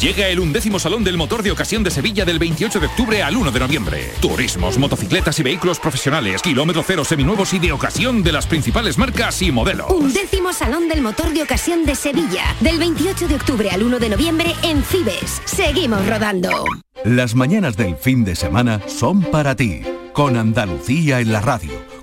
Llega el undécimo Salón del Motor de Ocasión de Sevilla del 28 de octubre al 1 de noviembre. Turismos, motocicletas y vehículos profesionales, kilómetro cero seminuevos y de ocasión de las principales marcas y modelos. Undécimo Salón del Motor de Ocasión de Sevilla, del 28 de octubre al 1 de noviembre en Cibes. Seguimos rodando. Las mañanas del fin de semana son para ti, con Andalucía en la radio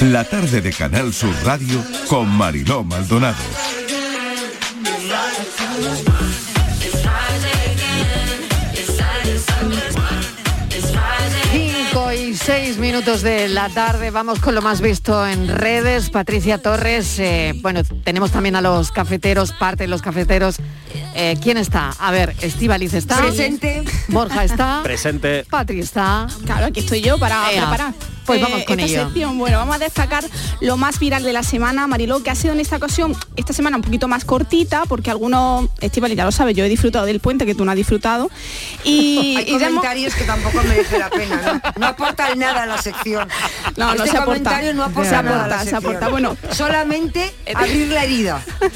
La tarde de Canal Sur Radio con Mariló Maldonado. Cinco y seis minutos de la tarde, vamos con lo más visto en redes. Patricia Torres, eh, bueno, tenemos también a los cafeteros, parte de los cafeteros. Eh, ¿Quién está? A ver, Estivaliz está. Presente. Borja está. Presente. Patri está. Claro, aquí estoy yo para Ea, preparar. Pues vamos con esta ello. sección. Bueno, vamos a destacar lo más viral de la semana, Mariló, que ha sido en esta ocasión, esta semana un poquito más cortita, porque algunos, Estivali ya lo sabe, yo he disfrutado del puente que tú no has disfrutado. Y, Hay y comentarios que tampoco merece la pena, ¿no? No aportan nada a la sección. No, no este se aporta. comentario no aporta Se nada aporta, se sección. aporta. Bueno. Solamente abrir la herida.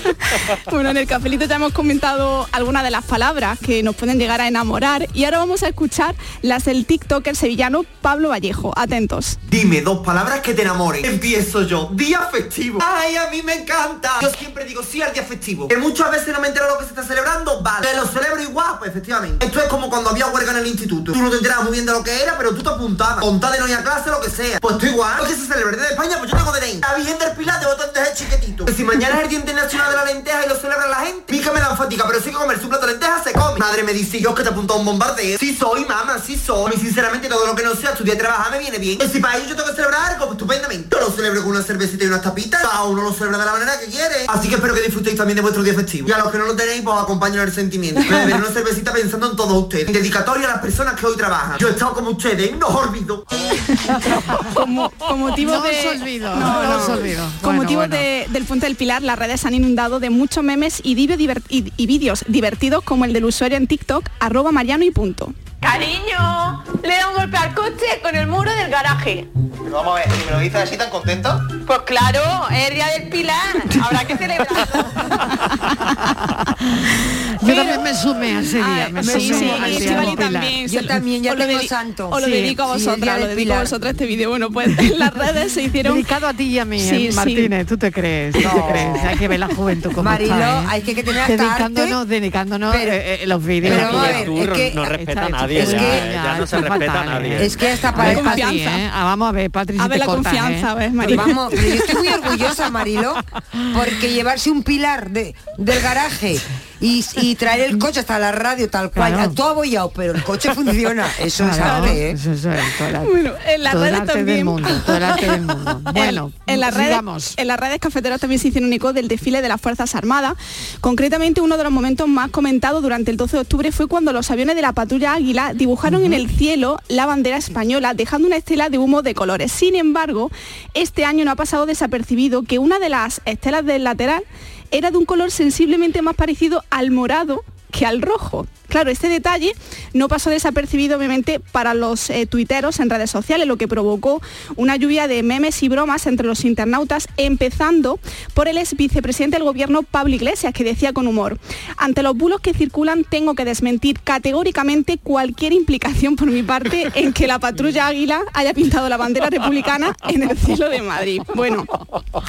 Bueno, en el cafelito ya hemos comentado algunas de las palabras que nos pueden llegar a enamorar y ahora vamos a escuchar las del TikToker sevillano Pablo Vallejo. Atentos. Dime dos palabras que te enamoren. Empiezo yo. Día festivo. Ay, a mí me encanta. Yo siempre digo sí al día festivo. Que muchas veces no me entero lo que se está celebrando. Vale. Que lo celebro igual, pues efectivamente. Esto es como cuando había huelga en el instituto. Tú no te enterabas muy bien de lo que era, pero tú te apuntabas. Con tal de no ir a clase, lo que sea. Pues tú igual. Lo que se celebra desde España, pues yo tengo DNI. La Virgen del Pilar de botones de chiquitito. Que si mañana es el Día Internacional de la Lenteja y lo celebra la gente, pica me dan fatiga, pero sí que comer su plato de lentejas se come. Madre me dice yo que te apuntó un bombardeo. Sí soy, mamá, sí soy. Mí sinceramente todo lo que no sea estudiar y trabajar me viene bien. Y para ello yo tengo que celebrar algo, estupendamente. Yo lo celebro con una cervecita y unas tapitas. Cada uno lo celebra de la manera que quiere. Así que espero que disfrutéis también de vuestro día festivo. Y a los que no lo tenéis, pues acompañen el sentimiento. Beber una cervecita pensando en todos ustedes. En dedicatoria a las personas que hoy trabajan. Yo he estado como ustedes, no os olvido. Como, con motivo No de... os olvido, no os olvido. Con Bueno, motivo bueno. de- del Puente del Pilar, las redes han inundado de muchos memes y, divi- diver- y- y vídeos divertidos como el del usuario en TikTok, arroba mariano y punto. Cariño, le da un golpe al coche con el muro del garaje. Vamos a ver, ¿y me lo dices así tan contento? Pues claro, es el día del Pilar, habrá que celebrarlo. Yo también me sumé a ese día. Ah, me sí, sumé sí, al y día Estivali del Pilar. también. Yo también, ya tengo dedi- santo. Os lo Sí, dedico a sí, el vosotras, lo del dedico a Pilar. vosotras este vídeo. Bueno, pues en las redes se hicieron... Dedicado a ti y a mí, Sí, eh, sí. Martínez, ¿tú te crees? ¿Tú te crees? Hay que ver la juventud como Marilo, está, ¿eh? hay que, que tener hasta Dedicándonos, arte. dedicándonos Pero- eh, eh, los vídeos. pero vamos a ver, es no- que- no respeta a Está- nadie, es ya, que- ya no se respeta a nadie. ¿eh? Es que hasta para confianza. ¿eh? Ah, vamos a ver, Patri, si A ver la cortas, confianza, ¿eh? ¿ves, Pues Marilo? vamos, yo estoy muy orgullosa, Marilo, porque llevarse un pilar de, del garaje y, y traer el coche hasta la radio tal cual, Claro. todo abollado, pero el coche funciona. Eso es Claro, arte, ¿eh? eso es arte. Bueno, en las redes también. del mundo, todo el arte del mundo. Bueno, en, en las redes, sigamos. en las redes cafeteras también se hicieron eco del desfile de las Fuerzas Armadas. Concretamente, uno de los momentos más comentados durante el 12 de octubre fue cuando los aviones de la patrulla Águila dibujaron en el cielo la bandera española, dejando una estela de humo de colores. Sin embargo, este año no ha pasado desapercibido que una de las estelas del lateral era de un color sensiblemente más parecido al morado que al rojo. Claro, este detalle no pasó desapercibido obviamente para los eh, tuiteros en redes sociales, lo que provocó una lluvia de memes y bromas entre los internautas, empezando por el ex vicepresidente del gobierno Pablo Iglesias, que decía con humor, ante los bulos que circulan tengo que desmentir categóricamente cualquier implicación por mi parte en que la patrulla Águila haya pintado la bandera republicana en el cielo de Madrid. Bueno,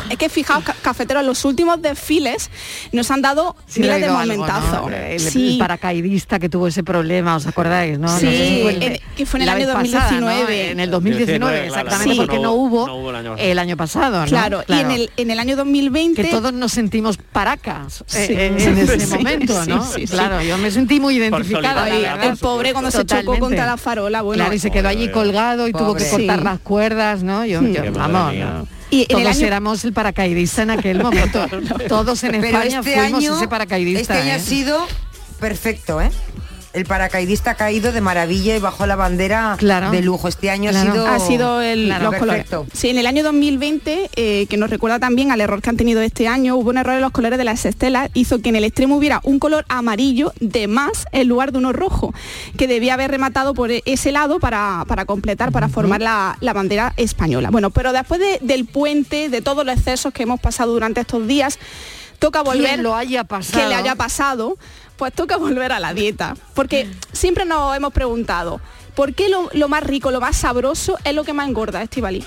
es que fijaos, ca- cafeteros, los últimos desfiles nos han dado Sí, miles le de ha oído algo, momentazo. ¿no? El, Sí. el paracaidista que tuvo ese problema, ¿os acordáis? ¿no? No Sí, sé si fue el- en- que fue en el año vez pasada, 2019. ¿no? En el 2019, 19, claro, exactamente, sí. porque no hubo, no hubo el año pasado, ¿no? Claro, y en el, en el año 2020... Que todos nos sentimos paracas eh, Sí. en, en ese Sí, momento, sí, ¿no? sí, sí. claro, yo me sentí muy identificada. Verdad. el pobre cuando se chocó contra la farola, bueno. claro, y se quedó allí colgado y tuvo que cortar Sí. las cuerdas, ¿no? Yo, yo- vamos. Y en el todos año- éramos el paracaidista en aquel momento. todos en Pero España este fuimos año, ese paracaidista. Este año ¿eh? ha sido perfecto, ¿eh? El paracaidista ha caído de maravilla y bajo la bandera de lujo. Este año ha sido ha sido el, Claro, los colores. perfecto. Sí, en el año 2020, eh, que nos recuerda también al error que han tenido este año, hubo un error en los colores de las estelas, hizo que en el extremo hubiera un color amarillo de más en lugar de uno rojo, que debía haber rematado por e- ese lado para, para completar, para formar la, la bandera española. Bueno, pero después de- del puente, de todos los excesos que hemos pasado durante estos días, toca volver lo haya pasado. que le haya pasado, pues toca volver a la dieta. Porque siempre nos hemos preguntado, ¿por qué lo, lo más rico, lo más sabroso es lo que más engorda, Estivali?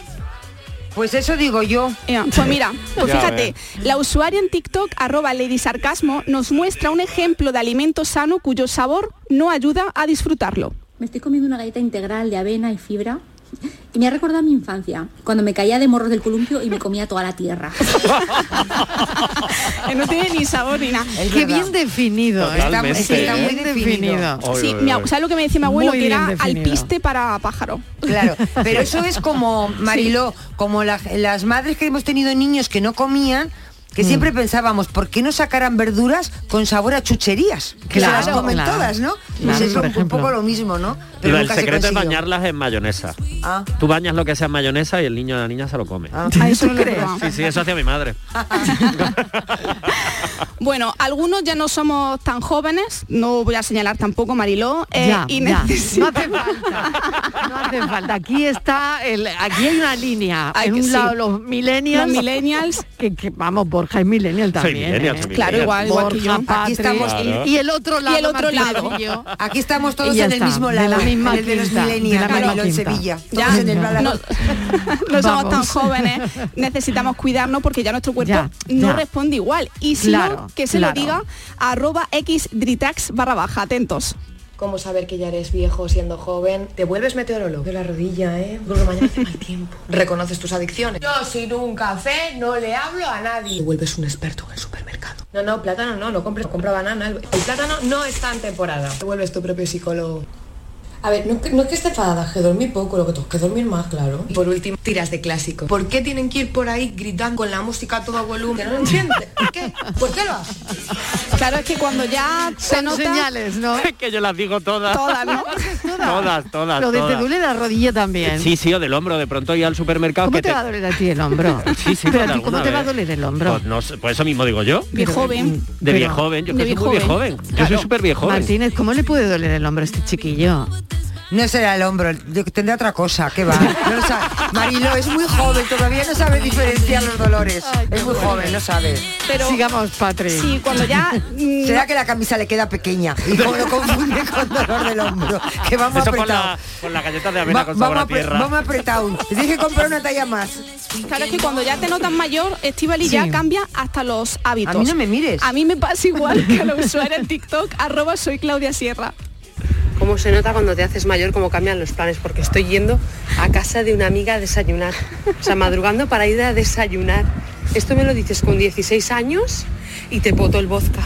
Pues eso digo yo. Pues mira, pues fíjate, la usuaria en TikTok, arroba Lady Sarcasmo, nos muestra un ejemplo de alimento sano cuyo sabor no ayuda a disfrutarlo. Me estoy comiendo una galleta integral de avena y fibra y me ha recordado a mi infancia, cuando me caía de morros del columpio y me comía toda la tierra. Que no tiene ni sabor ni nada. Qué bien definido. ¿eh? Está, ¿eh? muy definido. Sí, ¿sabes lo que me decía mi abuelo? Muy que era bien definido. alpiste para pájaro. Claro, pero eso es como, Mariló, como la- las madres que hemos tenido niños que no comían, que Mm. siempre pensábamos, ¿por qué no sacaran verduras con sabor a chucherías? Que Claro, se las comen claro. todas, ¿no? Pues Claro, eso por un poco lo mismo, ¿no? Pero el se secreto es bañarlas en mayonesa. Ah. Tú bañas lo que sea en mayonesa y el niño o la niña se lo come. Ah, eso he probado. Sí, sí, eso hacía mi madre. Bueno, algunos ya no somos tan jóvenes, no voy a señalar tampoco Mariló, eh, Ya, y ya. necesita- No hace falta. No hace falta. Aquí está el, aquí hay una línea. Ay, en que un sí. lado los millennials. Los millennials. Que, que, vamos, Borja es millennial también. millennial, ¿eh? Claro, igual, igual que yo. Borja, Aquí Patri, estamos- y, y el otro lado. Y el otro lado. y yo. Aquí estamos todos en el mismo de lado, la misma en el de los millennials, de la misma Mariló, en. Sevilla. Ya, Todos en el no, somos tan jóvenes, necesitamos cuidarnos porque ya nuestro cuerpo Ya, no ya. responde igual. Y si Claro, que se claro. lo diga a arroba xdritax barra baja, atentos. ¿Cómo saber que ya eres viejo siendo joven? Te vuelves meteorólogo de la rodilla, ¿eh? Porque mañana hace mal tiempo. Reconoces tus adicciones. Yo sin un café no le hablo a nadie. Te vuelves un experto en el supermercado. No, no, plátano no, no compres, compra banana. El el plátano no está en temporada. Te vuelves tu propio psicólogo. A ver, no, que- no es que esté enfadada, que dormir poco, lo que tengo que dormir más, claro. Y por último, tiras de clásico. ¿Por qué tienen que ir por ahí gritando con la música a todo volumen? ¿No lo entiendes? ¿Por qué? ¿Por qué lo haces? Claro, es que cuando ya se Son nota... señales, ¿no? que yo las digo todas. Todas, ¿no? Todas, todas, Lo de te todas. duele la rodilla también. Sí, sí, o del hombro. De pronto ir al supermercado ¿Cómo que te va a doler a ti el hombro? Sí, sí, Pero a ti, ¿cómo te va a doler el hombro? Pues, no sé, pues eso mismo digo yo. Viejo joven. De Pero- viejo joven, yo de que soy muy viejo viejo joven. Yo soy súper viejo joven. Martínez, ¿cómo le puede doler el hombro a este chiquillo? No será el hombro, tendrá otra cosa, ¿qué va? No lo sabe. Marilo es muy joven, todavía no sabe diferenciar los dolores. Es muy joven, no sabe. Pero Sigamos, Patri. sí, cuando ya... Será que la camisa le queda pequeña y como lo confunde con dolor del hombro, que vamos Eso con apretado. la, con la galleta de avena Va- con sabor vamos, a tierra. vamos apretado. Que comprar una talla más. Claro, es que cuando ya te notas mayor, Estivali Sí. ya cambia hasta los hábitos. A mí no me mires. A mí me pasa igual que a la usuaria en TikTok, arroba soy Claudia Sierra. ¿Cómo se nota cuando te haces mayor cómo cambian los planes? Porque estoy yendo a casa de una amiga a desayunar. O sea, madrugando para ir a desayunar. Esto me lo dices con 16 años y te poto el vodka.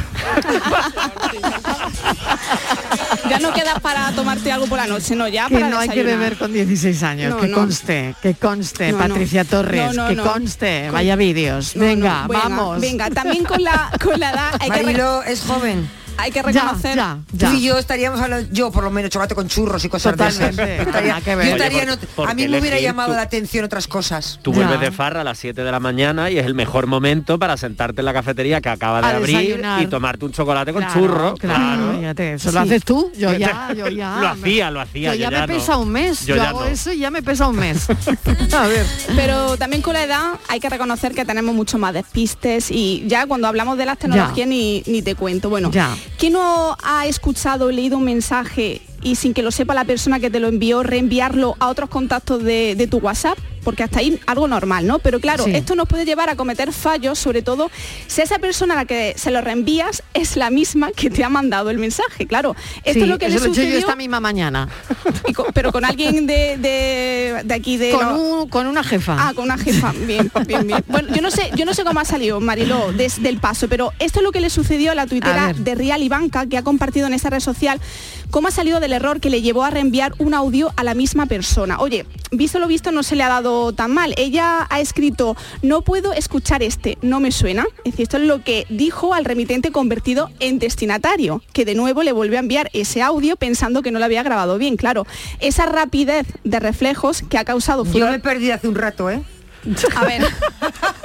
Ya no quedas para tomarte algo por la noche, no, ya Que para no hay que beber con 16 años, No, que no. conste, que conste, No, no. Patricia Torres, No, no, que no. conste, Con- vaya vídeos. No, no, venga, vamos. Venga, también con la, con la edad hay que Marilo es joven. Hay que reconocer. Ya, ya, Tú y yo estaríamos hablando, yo por lo menos chocolate con churros y cosas de Totalmente. esas. Estaría- Nada que yo ver. estaría Oye, en por- ot- ¿por a mí me hubiera llamado tú? la atención otras cosas. Tú vuelves de farra a las 7 de la mañana y es el mejor momento para sentarte en la cafetería que acaba de A abrir desayunar. y tomarte un chocolate con Claro, churro. claro, fíjate, eso lo haces tú, yo ya, yo ya. Lo hacía, lo hacía. Yo ya me no. pesa un mes, yo, hago no. eso y ya me pesa un mes. A ver. Pero también con la edad hay que reconocer que tenemos mucho más despistes y ya cuando hablamos de las tecnologías ni, ni te cuento. Bueno, Ya. ¿Quién no ha escuchado o leído un mensaje y sin que lo sepa la persona que te lo envió, reenviarlo a otros contactos de, de tu WhatsApp? Porque hasta ahí algo normal, ¿no? Pero claro, Sí. esto nos puede llevar a cometer fallos, sobre todo si esa persona a la que se lo reenvías es la misma que te ha mandado el mensaje. Claro, esto Sí, es lo que le yo sucedió, esta misma mañana. pero con alguien de, de- de aquí de... Con, un- con una jefa. Ah, con una jefa. Bien, bien, bien. Bueno, yo no sé, yo no sé cómo ha salido Mariló desde el paso, pero esto es lo que le sucedió a la tuitera de Real Ivanka, que ha compartido en esa red social cómo ha salido del error que le llevó a reenviar un audio a la misma persona. Oye, visto lo visto no se le ha dado tan mal. Ella ha escrito, no puedo escuchar este, no me suena. Es decir, esto es lo que dijo al remitente convertido en destinatario, que de nuevo le volvió a enviar ese audio pensando que no lo había grabado bien. Claro, esa rapidez de reflejos que ha causado Yo me perdí hace un rato, ¿eh? A ver,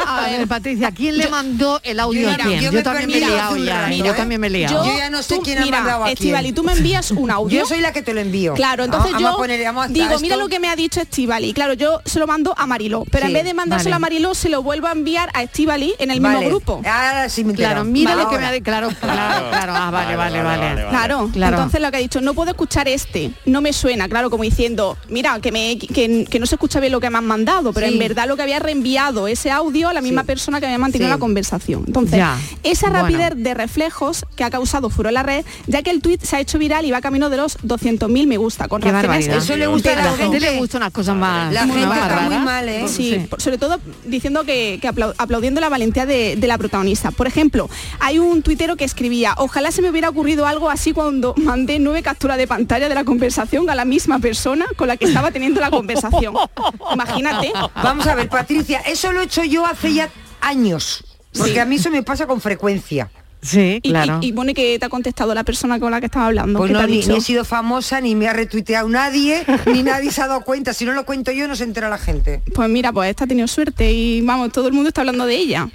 A ver, Patricia, ¿quién le mandó el audio yo a quién? yo también me he liado ya. rato, yo ¿eh? también me he liado. Yo ya no sé tú- quién ha mira, mandado a Estivali, tú me envías un audio. Yo soy la que te lo envío. Claro, entonces yo a poner- vamos a- digo, esto- mira lo que me ha dicho Estivali. Claro, yo se lo mando a Mariló, pero Sí, en vez de mandárselo vale. a Mariló, se lo vuelvo a enviar a Estivali en el Vale. mismo grupo. Ahora sí me Claro, mira lo Ahora. que me ha dicho. Claro, claro, claro. Ah, vale, vale, vale. Claro, Claro. entonces lo que ha dicho, no puedo escuchar este, no me suena, claro, como diciendo, mira, que, me, que, que no se escucha bien lo que me han mandado, pero en verdad lo que había reenviado ese audio a la misma Sí. persona que había mantenido Sí. la conversación. Entonces, Ya. esa Bueno. rapidez de reflejos que ha causado furor en la red, ya que el tuit se ha hecho viral y va camino de los 200.000 me gusta, con Qué barbaridad. Eso le gusta a la la gente le gusta unas cosas más. La más gente está raras. muy mal, ¿eh? Sí, sobre todo diciendo que, que aplau- aplaudiendo la valentía de, de la protagonista. Por ejemplo, hay un tuitero que escribía, ojalá se me hubiera ocurrido algo así cuando mandé nueve capturas de pantalla de la conversación a la misma persona con la que estaba teniendo la conversación. Imagínate. Vamos a ver, Patricia, eso lo he hecho yo hace ya años. Porque Sí. a mí eso me pasa con frecuencia. Sí, Y, claro. y, y pone que te ha contestado la persona con la que estaba hablando. Pues ¿qué no, ni he sido famosa, ni me ha retuiteado nadie, ni nadie se ha dado cuenta. Si no lo cuento yo, no se entera la gente. Pues mira, pues esta ha tenido suerte y vamos, todo el mundo está hablando de ella.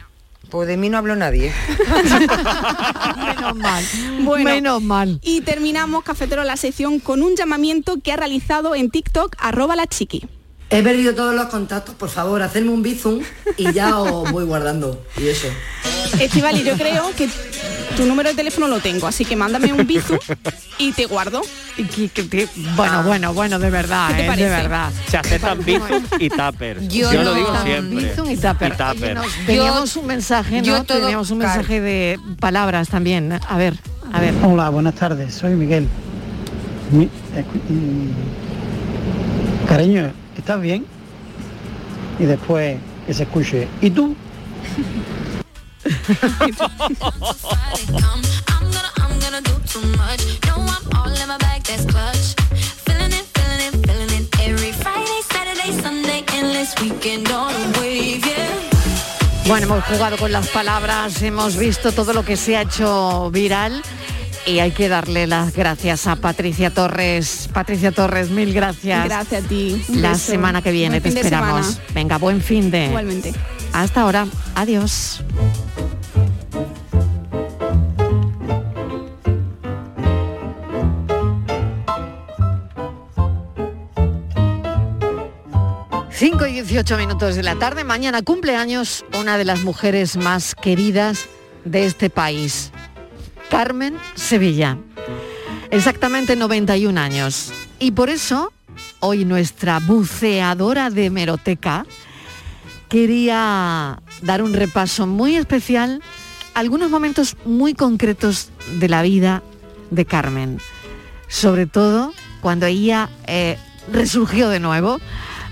Pues de mí no habló nadie. Menos mal. Bueno. Menos mal. Y terminamos, cafetero, la sección con un llamamiento que ha realizado en TikTok, arroba la chiqui. He perdido todos los contactos, por favor, hacedme un bizum y ya os voy guardando. Y eso. Estivali, yo creo que tu número de teléfono lo tengo, así que mándame un bizu y te guardo. Y que- que te- Bueno, bueno, bueno, de verdad, ¿Qué te eh, de verdad. Se aceptan Bizum y Tupper. Yo Yo, no- lo digo siempre. Bizum y tupper. Y tupper. Oye, nos- teníamos un mensaje, ¿no? yo todo- teníamos un claro. mensaje de palabras también. A ver, a ver. Hola, buenas tardes, soy Miguel. Mi- y- Cariño, ¿estás bien? Y después que se escuche. ¿Y tú? Bueno, hemos jugado con las palabras, hemos visto todo lo que se ha hecho viral y hay que darle las gracias a Patricia Torres. Patricia Torres, mil gracias. Gracias a ti. Un La beso. semana que viene Buen te esperamos. Venga, buen fin de. Igualmente. Hasta ahora. Adiós. Cinco y 18 minutos de la tarde. Mañana cumpleaños una de las mujeres más queridas de este país, Carmen Sevilla. Exactamente 91 años. Y por eso, hoy nuestra buceadora de hemeroteca quería dar un repaso muy especial a algunos momentos muy concretos de la vida de Carmen. Sobre todo cuando ella eh, resurgió de nuevo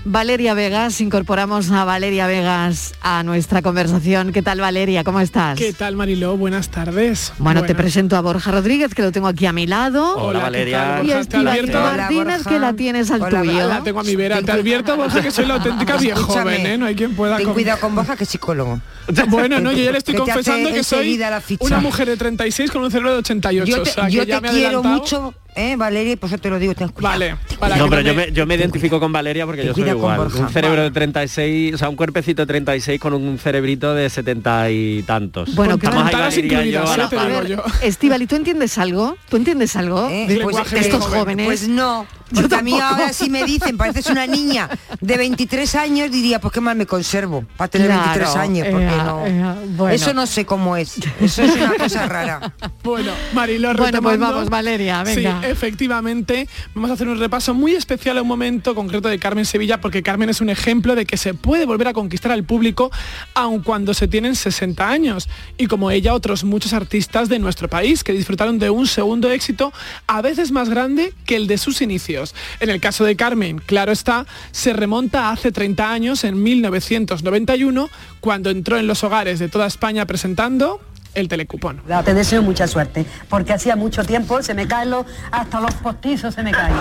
Valeria Vegas, incorporamos a Valeria Vegas a nuestra conversación. ¿Qué tal Valeria? ¿Cómo estás? ¿Qué tal Mariló? Buenas tardes. Bueno, te presento a Borja Rodríguez, que lo tengo aquí a mi lado. Hola, Valeria. Y Martínez, que la tienes al tuyo. La tengo a mi vera. Te advierto, Borja, que soy la auténtica vieja joven, ¿eh? No hay quien pueda... Ten con- cuidado con Borja, que es psicólogo. Bueno, no, yo ya le estoy confesando que soy la una mujer de 36 con un cerebro de 88. Yo te, o sea, que yo ya te me quiero adelantado. mucho, ¿eh, Valeria? Y por eso te lo digo, ten cuidado. Vale, no, pero yo me, yo me identifico con Valeria porque yo soy igual. Borja. Un cerebro de 36, o sea, un cuerpecito de 36 con un cerebrito de 70 y tantos. Bueno, que Estamos ahí, Valeria y yo, a la te par. digo A ver, yo. Estíbaliz, ¿tú entiendes algo? ¿Tú entiendes algo Eh, de, pues, de estos joven. jóvenes? Pues no, Yo porque a mí ahora si me dicen, pareces una niña de 23 años, diría, pues qué mal me conservo para tener Claro, 23 años, porque no. bueno. Eso no sé cómo es, eso es una cosa rara. Bueno, Mariló, Bueno, pues vamos, Valeria, venga. Sí, efectivamente. Vamos a hacer un repaso muy especial a un momento concreto de Carmen Sevilla, porque Carmen es un ejemplo de que se puede volver a conquistar al público aun cuando se tienen 60 años. Y como ella, otros muchos artistas de nuestro país que disfrutaron de un segundo éxito a veces más grande que el de sus inicios. En el caso de Carmen, claro está, se remonta a hace 30 años, en 1991, cuando entró en los hogares de toda España presentando el telecupón. Te deseo mucha suerte, porque hacía mucho tiempo se me caen los, hasta los postizos se me caen.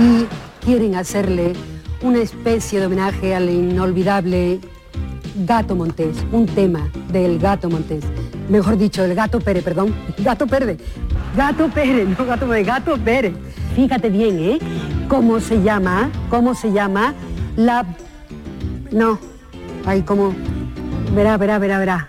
Y quieren hacerle una especie de homenaje al inolvidable Gato Montés, un tema del Gato Montés. Mejor dicho, el Gato Pérez, perdón. Gato Pérez. Gato Pérez, no Gato Pérez, Gato Pérez. Fíjate bien, ¿eh? ¿Cómo se llama? ¿Cómo se llama? La... No. Ay, ¿cómo? Verá, verá, verá, verá.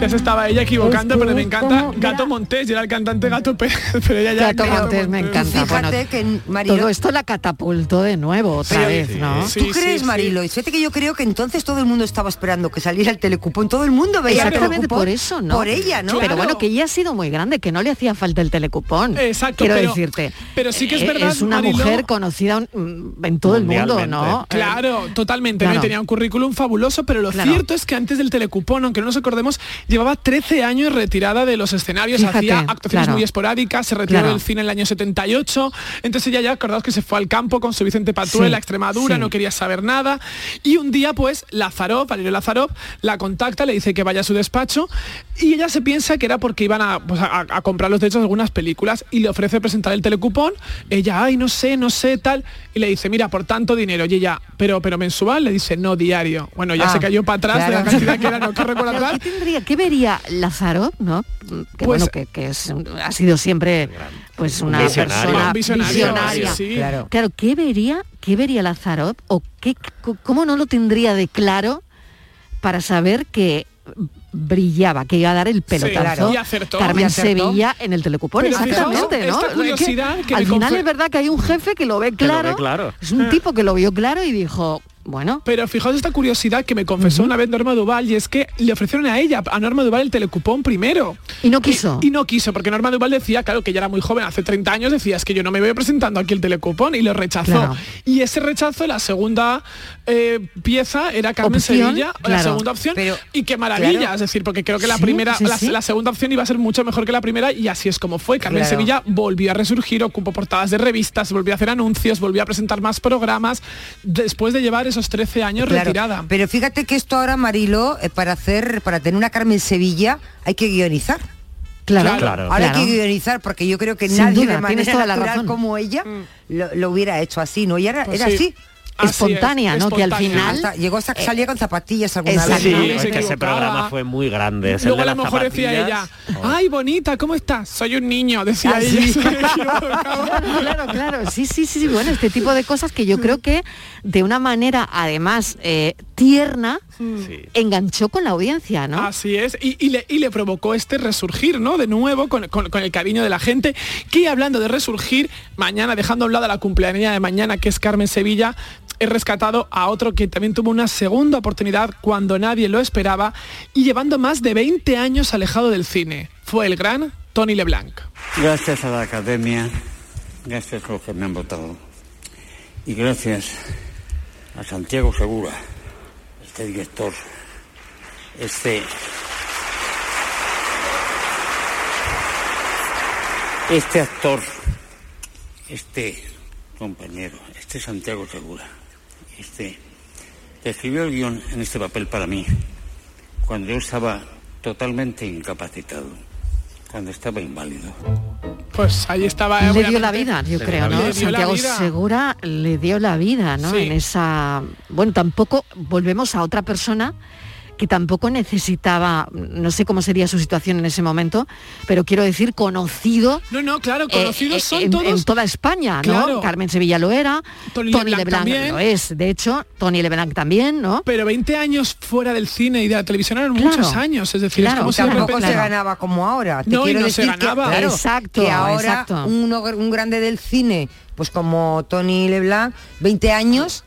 Ya se estaba ella equivocando, Es que pero me encanta como- Gato Montés, y era el cantante Gato Pérez, pero ella ya... Gato Montés me encanta. Fíjate Bueno, que Marilo, Todo esto la catapultó de nuevo otra vez, ¿no? Sí, ¿Tú crees, sí. Marilo? Y fíjate que yo creo que entonces todo el mundo estaba esperando que saliera el telecupón. Todo el mundo veía Exactamente por eso, ¿no? Por ella, ¿no? Pero bueno, que ella ha sido muy grande, que no le hacía falta el telecupón. Exacto, Quiero pero- decirte. pero sí que es Eh, verdad, Es una mujer conocida mm, en todo el mundo. ¿no? Claro, totalmente, claro. Tenía un currículum fabuloso, pero lo Claro. cierto es que antes del telecupón, aunque no nos acordemos, llevaba 13 años retirada de los escenarios, Fíjate, hacía actuaciones claro. muy esporádicas, se retiró Claro. del cine en el año 78, entonces ella ya acordaos que se fue al campo con su Vicente Patuel, Sí, la Extremadura, sí. no quería saber nada, y un día pues Lazarov, Valerio Lazarov, la contacta, le dice que vaya a su despacho, y ella se piensa que era porque iban a, pues, a- a comprar los derechos de algunas películas, y le ofrece presentar el telecupón, ella, ay, no sé, no sé, tal, y le dice, mira, por tanto dinero, y ella, pero, pero mensual, le dice, no, diario. Bueno, ya Ah, se cayó para atrás de la cantidad que era, no recuerdo Claro, atrás. ¿Qué tendría, qué vería Lázaro, no? Que Pues- bueno, que, que es, ha sido siempre pues una Visionario. persona Un visionario, visionaria. sí, sí. Claro. Claro, ¿qué vería, qué vería Lázaro o qué, cómo no lo tendría de claro para saber que brillaba, que iba a dar el pelotazo claro. Y acertó. Carmen Y acertó. Sevilla en el telecupón, exactamente, ¿no? esta Es que curiosidad que al final es verdad que hay un jefe que lo ve Que lo ve claro, claro. es un tipo que lo vio claro y dijo, bueno, Pero fijaos esta curiosidad que me confesó una vez Norma Duval y es que le ofrecieron a ella, a Norma Duval, el telecupón primero. y no quiso. Y, y no quiso, porque Norma Duval decía, claro, que ella era muy joven, hace 30 años, decía, es que yo no me voy presentando aquí el telecupón y lo rechazó. Claro. Y ese rechazo, la segunda eh, pieza era Carmen Opción, Sevilla, la segunda opción. Pero, y qué maravilla, claro. es decir, porque creo que la Sí, primera, sí, la, sí. la segunda opción iba a ser mucho mejor que la primera y así es como fue. Carmen Claro. Sevilla volvió a resurgir, ocupó portadas de revistas, volvió a hacer anuncios, volvió a presentar más programas después de llevar esos 13 años Claro. retirada. Pero fíjate que esto ahora, Marilo, eh, para hacer, para tener una Carmen Sevilla, hay que guionizar. Claro, Claro. Ahora claro. hay que guionizar porque yo creo que Sin nadie duda, de manera toda la natural razón. como ella lo, lo hubiera hecho así, ¿no? Y era, Pues era sí. así. Así es, espontánea, ¿no? Que al espontánea. final- Hasta llegó hasta salía con zapatillas alguna vez. Exacto. Sí, ¿no? Sí, es se que ese programa fue muy grande. Luego de a lo mejor decía ella, zapatillas. ay bonita, ¿cómo estás? Soy un niño, decía Ah, ella. sí. Claro, claro, claro. Sí, sí, sí, sí. Bueno, este tipo de cosas que yo creo que de una manera, además, eh, tierna, Sí. enganchó con la audiencia, ¿no? Así es, y, y le, y le provocó este resurgir, ¿no? De nuevo, con, con- con el cariño de la gente, que hablando de resurgir, mañana, dejando a un lado a la cumpleañera de mañana, que es Carmen Sevilla, he rescatado a otro que también tuvo una segunda oportunidad cuando nadie lo esperaba y llevando más de 20 años alejado del cine. Fue el gran Tony LeBlanc. Gracias a la academia, gracias a los que me han votado y gracias a Santiago Segura, este director, este este actor, este compañero, este Santiago Segura este, escribió el guion en este papel para mí, cuando yo estaba totalmente incapacitado, cuando estaba inválido. Pues ahí estaba. eh, le dio la vida, yo creo, ¿no? Santiago. Segura le dio la vida, ¿no? Sí. En esa. Bueno, tampoco volvemos a otra persona que tampoco necesitaba, no sé cómo sería su situación en ese momento, pero quiero decir conocido. No, no, claro, eh, conocidos eh, son en, todos. en toda España, ¿no? Claro. Carmen Sevilla lo era, Tony Tony, Leblanc Leblanc, también. lo es, de hecho, Tony Leblanc también, ¿no? Pero 20 años fuera del cine y de la televisión eran Claro. muchos años, es decir, Claro, es como si de Tampoco repente... se ganaba como ahora. Te No, y quiero no se decir que, ganaba. Exacto, que ahora exacto. uno- un grande del cine, pues como Tony Leblanc, 20 años,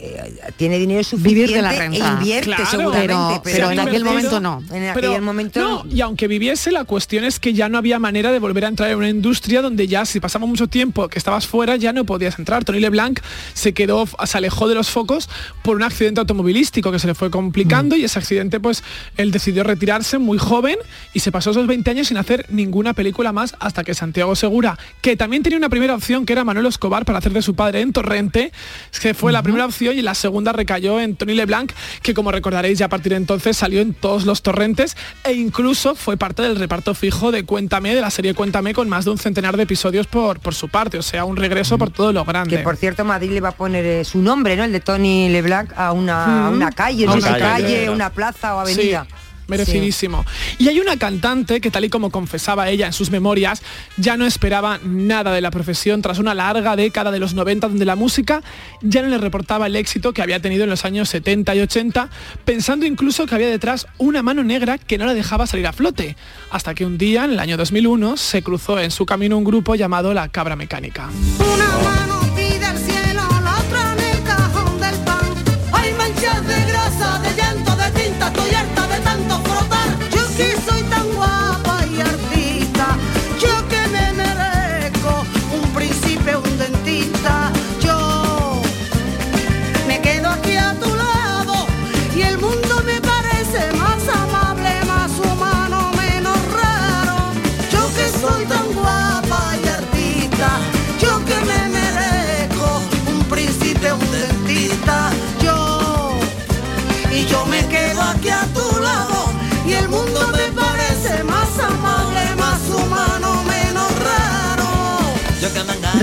eh, tiene dinero suficiente Vivir de la renta. e invierte Claro. seguramente. Pero- pero en aquel momento no. En Pero, aquel momento no, y aunque viviese, la cuestión es que ya no había manera de volver a entrar en una industria donde ya si pasaba mucho tiempo que estabas fuera ya no podías entrar. Tony LeBlanc se quedó, se alejó de los focos por un accidente automovilístico que se le fue complicando Mm. y ese accidente pues él decidió retirarse muy joven y se pasó esos 20 años sin hacer ninguna película más hasta que Santiago Segura, que también tenía una primera opción que era Manuel Escobar para hacer de su padre en Torrente, que fue la primera opción y la segunda recayó en Tony LeBlanc, que como recordaréis ya a partir de entonces salió en todos los torrentes e incluso fue parte del reparto fijo de Cuéntame, de la serie Cuéntame, con más de un centenar de episodios por, por su parte, o sea, un regreso por todo lo grande. Que por cierto Madrid le va a poner eh, su nombre, ¿no? El de Tony Leblanc a una, a una calle, A una calle, una plaza o avenida. Sí, merecidísimo. Y hay una cantante que tal y como confesaba ella en sus memorias, ya no esperaba nada de la profesión tras una larga década de los 90 donde la música ya no le reportaba el éxito que había tenido en los años 70 y 80, pensando incluso que había detrás una mano negra que no la dejaba salir a flote, hasta que un día, en el año 2001, se cruzó en su camino un grupo llamado La Cabra Mecánica. Una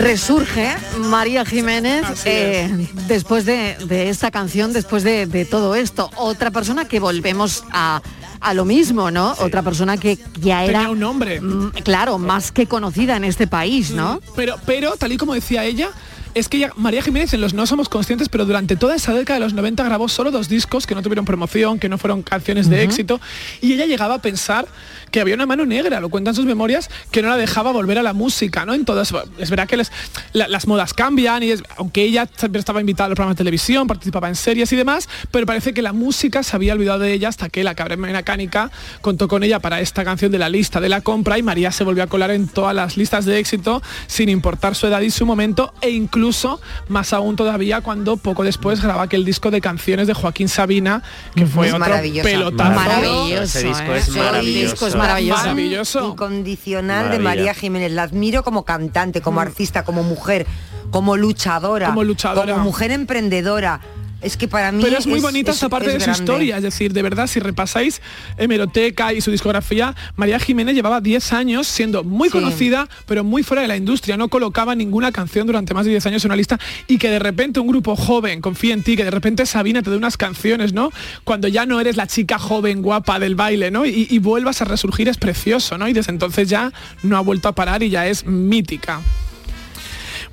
Resurge María Jiménez eh, después de, de esta canción, después de, de todo esto. Otra persona que volvemos a, a lo mismo, ¿no? Otra persona que ya era, Tenía un nombre. mm, claro, más que conocida en este país, ¿no? Pero, pero, tal y como decía ella, es que ella- María Jiménez en los No Somos Conscientes, pero durante toda esa década de los 90 grabó solo dos discos que no tuvieron promoción, que no fueron canciones de éxito, y ella llegaba a pensar que había una mano negra, lo cuentan sus memorias, que no la dejaba volver a la música, ¿no? En todas, es verdad que les- la- las modas cambian, y es- aunque ella siempre estaba invitada a los programas de televisión, participaba en series y demás, pero parece que la música se había olvidado de ella hasta que la cabra mecánica contó con ella para esta canción de la lista de la compra y María se volvió a colar en todas las listas de éxito sin importar su edad y su momento e incluso más aún todavía cuando poco después graba aquel disco de canciones de Joaquín Sabina que fue Es otro pelotazo. Maravilloso, Ese disco es Ese maravilloso. Maravilloso. Maravilloso. Incondicional de. María Jiménez. La admiro como cantante, como artista, como mujer, como luchadora, Como luchadora. como mujer emprendedora. Es que para mí Pero es muy bonita es- esta parte es de su historia, es decir, de verdad, si repasáis hemeroteca y su discografía, María Jiménez llevaba 10 años siendo muy Sí. conocida, pero muy fuera de la industria, no colocaba ninguna canción durante más de 10 años en una lista y que de repente un grupo joven confía en ti, que de repente Sabina te dé unas canciones, ¿no? Cuando ya no eres la chica joven, guapa del baile, ¿no? Y, y vuelvas a resurgir es precioso, ¿no? Y desde entonces ya no ha vuelto a parar y ya es mítica.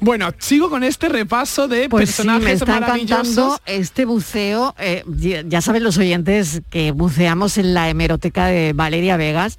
Bueno, sigo con este repaso de Pues sí, personajes me está maravillosos. encantando este buceo. eh, ya, saben los oyentes que buceamos en la hemeroteca de Valeria Vegas.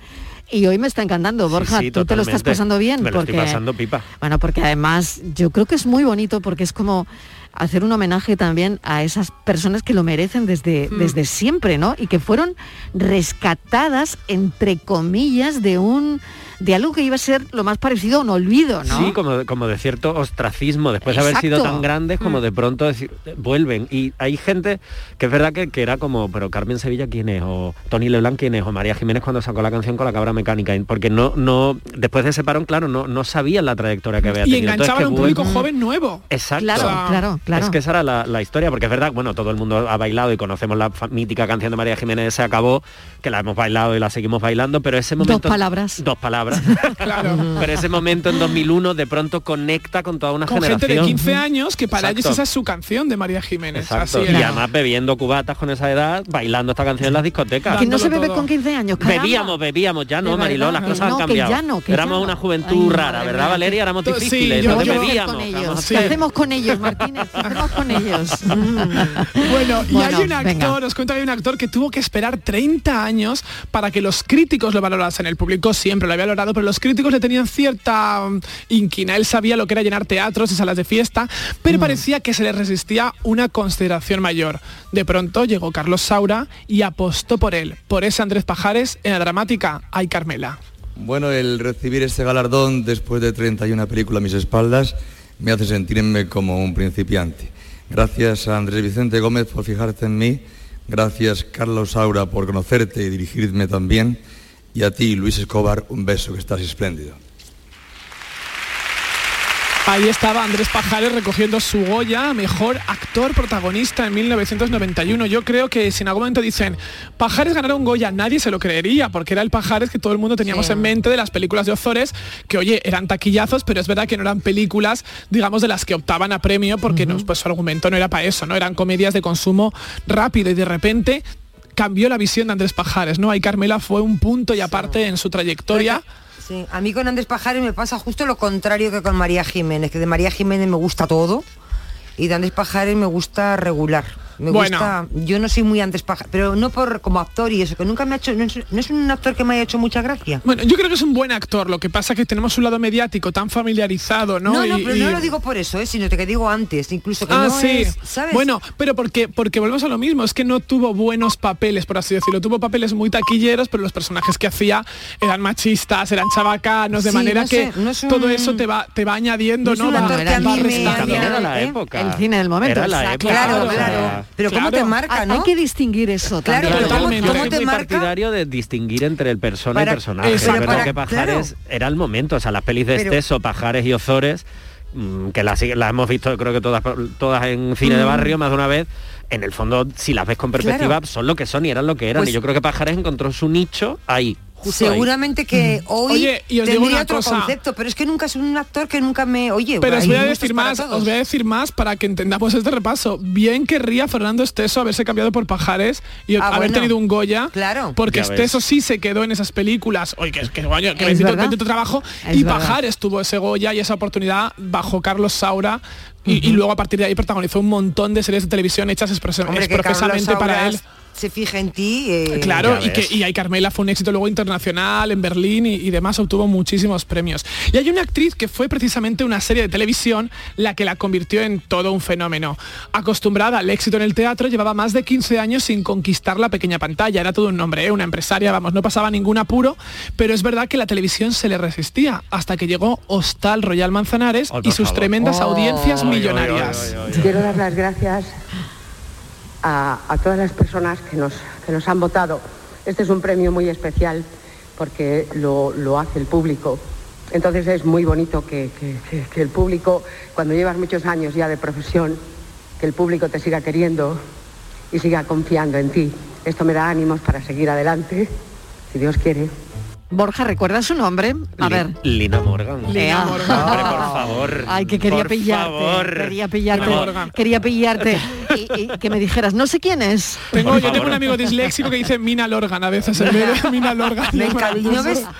Y hoy me está encantando, Borja. Sí, sí, ¿Tú te lo estás pasando bien? Me lo porque, estoy pasando pipa. Bueno, porque además yo creo que es muy bonito porque es como hacer un homenaje también a esas personas que lo merecen desde, Hmm. desde siempre, ¿no? Y que fueron rescatadas, entre comillas, de un de algo que iba a ser lo más parecido a un olvido, ¿no? Sí, como, como de cierto ostracismo, después de haber sido tan grandes como Mm. de pronto decir- vuelven. Y hay gente que es verdad que, que era como, pero Carmen Sevilla quién es, o Tony Leblanc quién es, o María Jiménez cuando sacó la canción con la cabra mecánica, y- porque no, no, después de ese parón, claro, no, no sabían la trayectoria que había y tenido. Entonces, enganchaban a un público joven nuevo. Exacto. Claro, O sea, claro. claro. Es que esa era la, la historia, porque es verdad, bueno, todo el mundo ha bailado y conocemos la mítica canción de María Jiménez, se acabó, que la hemos bailado y la seguimos bailando, pero ese momento... Dos palabras. Dos palabras. pero ese momento en 2001 de pronto conecta con toda una Con generación. gente de 15 años que para ellos esa es su canción de María Jiménez. Exacto. Así Y era. además bebiendo cubatas con esa edad, bailando esta canción en las discotecas. Que no se bebe con 15 años, caramba. Bebíamos, bebíamos, ya no, Mariló, las cosas no, han que cambiado. ya no, que Éramos ya no. una juventud rara, ¿verdad, Valeria? Éramos Sí, difíciles, yo- entonces yo- bebíamos. hacemos con ellos, Martínez? ¿Qué hacemos con ellos? Bueno, y hay un actor, os cuento que hay un actor que tuvo que esperar 30 años para que los críticos lo valorasen. El público siempre lo había valorado, pero los críticos le tenían cierta mm, inquina. Él sabía lo que era llenar teatros y salas de fiesta, pero parecía que se le resistía una consideración mayor. De pronto llegó Carlos Saura y apostó por él, por ese Andrés Pajares en la dramática Ay Carmela. Bueno, el recibir este galardón después de 31 películas a mis espaldas me hace sentirme como un principiante. Gracias a Andrés Vicente Gómez por fijarte en mí, gracias Carlos Saura por conocerte y dirigirme también, y a ti, Luis Escobar, un beso que estás espléndido. Ahí estaba Andrés Pajares recogiendo su Goya, mejor actor protagonista en 1991. Yo creo que si en algún momento dicen Pajares ganaron Goya, nadie se lo creería, porque era el Pajares que todo el mundo teníamos en mente de las películas de Ozores, que oye, eran taquillazos, pero es verdad que no eran películas, digamos, de las que optaban a premio, porque no, pues, su argumento no era para eso, ¿no? Eran comedias de consumo rápido y de repente cambió la visión de Andrés Pajares, ¿no? Ahí Carmela fue un punto y aparte en su trayectoria. Sí, a mí con Andrés Pajares me pasa justo lo contrario que con María Jiménez, que de María Jiménez me gusta todo y de Andrés Pajares me gusta regular. Me Bueno. gusta, yo no soy muy Andrés Pajares, pero no por como actor y eso, que nunca me ha hecho, no es, no es un actor que me haya hecho mucha gracia. Bueno, yo creo que es un buen actor, lo que pasa que tenemos un lado mediático tan familiarizado, ¿no? No, no, Y- pero y- no lo digo por eso, ¿eh? sino que digo antes, incluso que Ah, no sí. es, ¿sabes? Bueno, pero porque, porque volvemos a lo mismo, es que no tuvo buenos papeles, por así decirlo. Tuvo papeles muy taquilleros, pero los personajes que hacía eran machistas, eran chabacanos, de Sí, manera no que sé, no es un- todo eso te va, te va añadiendo, No es Va- que va a mí. También era la ¿eh? época. El cine del momento. Era la época. Claro, o sea, claro. Pero ¿cómo te marca, Hay- no? Hay que distinguir eso Claro, también. pero ¿cómo- te muy marca? partidario de distinguir entre el persona Para- y personaje. Verdad para- que Pajares era el momento, o sea, las pelis de Pero- Esteso, Pajares y Ozores, mm, que las, las hemos visto creo que todas, todas en cine de Mm. barrio más de una vez, en el fondo, si las ves con perspectiva, Claro. son lo que son y eran lo que eran. Pues- y yo creo que Pajares encontró su nicho ahí. Justo ahí. Seguramente que hoy Oye, y os digo tendría una otro cosa. concepto, pero es que nunca es un actor que nunca me oye. Pero os hay voy a gustos decir para más, todos. os voy a decir más para que entendamos este repaso. Bien querría Fernando Esteso haberse cambiado por Pajares y Ah, haber bueno. tenido un Goya. Claro. Porque Ya ves. Esteso sí se quedó en esas películas. Oye, que, que, coño, que Es bendito, verdad. bendito trabajo. Es y verdad. Pajares tuvo ese Goya y esa oportunidad bajo Carlos Saura. Y, y luego a partir de ahí protagonizó un montón de series de televisión hechas expres- Hombre, que Carlos expresamente para Saura él. Se fija en ti. eh, Claro, y que y Ay Carmela fue un éxito luego internacional en Berlín y, y demás, obtuvo muchísimos premios. Y hay una actriz que fue precisamente una serie de televisión la que la convirtió en todo un fenómeno. Acostumbrada al éxito en el teatro, llevaba más de 15 años sin conquistar la pequeña pantalla. Era todo un nombre, ¿eh? una empresaria, vamos, no pasaba ningún apuro, pero es verdad que la televisión se le resistía hasta que llegó Hostal Royal Manzanares y sus favor. tremendas Oh. audiencias millonarias. Quiero dar las gracias a, a todas las personas que nos, que nos han votado. Este es un premio muy especial porque lo, lo hace el público. Entonces es muy bonito que, que- que- que el público, cuando llevas muchos años ya de profesión, que el público te siga queriendo y siga confiando en ti. Esto me da ánimos para seguir adelante, si Dios quiere. Borja, ¿recuerdas su nombre? A Li- ver. Lina Morgan. Lina. Morgan. Hombre, por favor. Ay, que quería Por pillarte. favor. Quería pillarte. Quería pillarte. Y, y que me dijeras, no sé quién es. Tengo, yo tengo un amigo disléxico que dice Mina Lorgan a veces en vez de Mina Lorgan.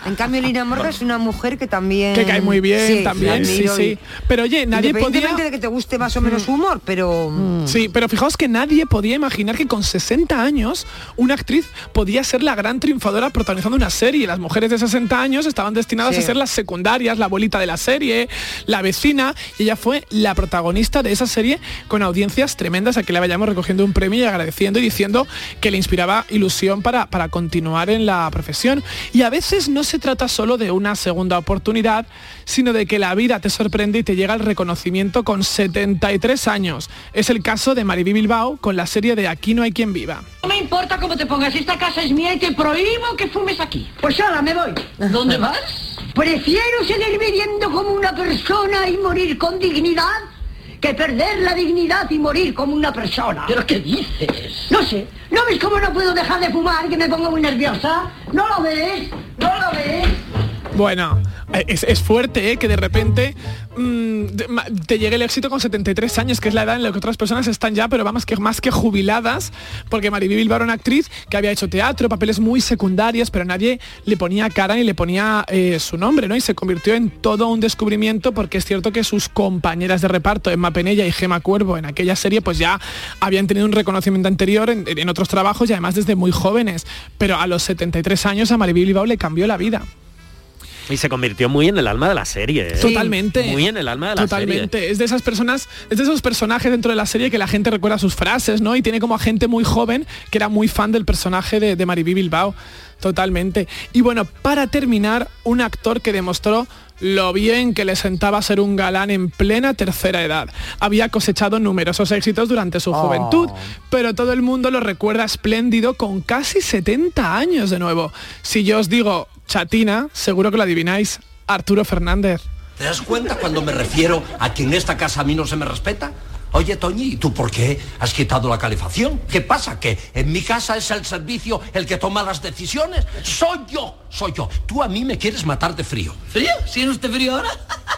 En cambio, Lina Morgan es una mujer que también... Que cae muy bien Sí, también, sí, sí. Pero oye, nadie podía... de que te guste más o menos su humor, pero... Sí, pero fijaos que nadie podía imaginar que con 60 años una actriz podía ser la gran triunfadora protagonizando una serie. Las mujeres de 60 años estaban destinadas Sí. a ser las secundarias, la abuelita de la serie, la vecina, y ella fue la protagonista de esa serie con audiencias tremendas a que le vayamos recogiendo un premio y agradeciendo y diciendo que le inspiraba ilusión para, para continuar en la profesión. Y a veces no se trata solo de una segunda oportunidad, sino de que la vida te sorprende y te llega el reconocimiento con 73 años. Es el caso de Mariby Bilbao con la serie de Aquí no hay quien viva. No me importa cómo te pongas, esta casa es mía y te prohíbo que fumes aquí. Pues ahora me voy. ¿Dónde vas? Prefiero seguir viviendo como una persona y morir con dignidad que perder la dignidad y morir como una persona. ¿Pero qué dices? No sé, ¿no ves cómo no puedo dejar de fumar, que me pongo muy nerviosa? ¿No lo ves? ¿No lo ves? Bueno, es, fuerte, ¿eh? Que de repente mm, te llegue el éxito con 73 años, que es la edad en la que otras personas están ya, pero vamos, que más que jubiladas, porque Mariby Bilbao era una actriz que había hecho teatro, papeles muy secundarios, pero nadie le ponía cara ni le ponía eh, su nombre, ¿no? Y se convirtió en todo un descubrimiento, porque es cierto que sus compañeras de reparto, Emma Penella y Gema Cuervo, en aquella serie, pues ya habían tenido un reconocimiento anterior en, en otros trabajos y además desde muy jóvenes. Pero a los 73 años a Mariby Bilbao le cambió la vida. Y se convirtió muy en el alma de la serie. ¿eh? Totalmente. Muy en el alma de la Totalmente. Es de esas personas, es de esos personajes dentro de la serie que la gente recuerda sus frases, ¿no? Y tiene como a gente muy joven que era muy fan del personaje de, de Mariby Bilbao. Totalmente. Y bueno, para terminar, un actor que demostró lo bien que le sentaba ser un galán en plena tercera edad. Había cosechado numerosos éxitos durante su juventud, pero todo el mundo lo recuerda espléndido con casi 70 años de nuevo. Si yo os digo chatina, seguro que lo adivináis. Arturo Fernández. ¿Te das cuenta cuando me refiero a que en esta casa a mí no se me respeta? Oye, Toñi, ¿y tú por qué has quitado la calefacción? ¿Qué pasa? ¿Que en mi casa es el servicio el que toma las decisiones? Soy yo, soy yo. Tú a mí me quieres matar de frío. ¿Frío? ¿Sigue usted frío ahora?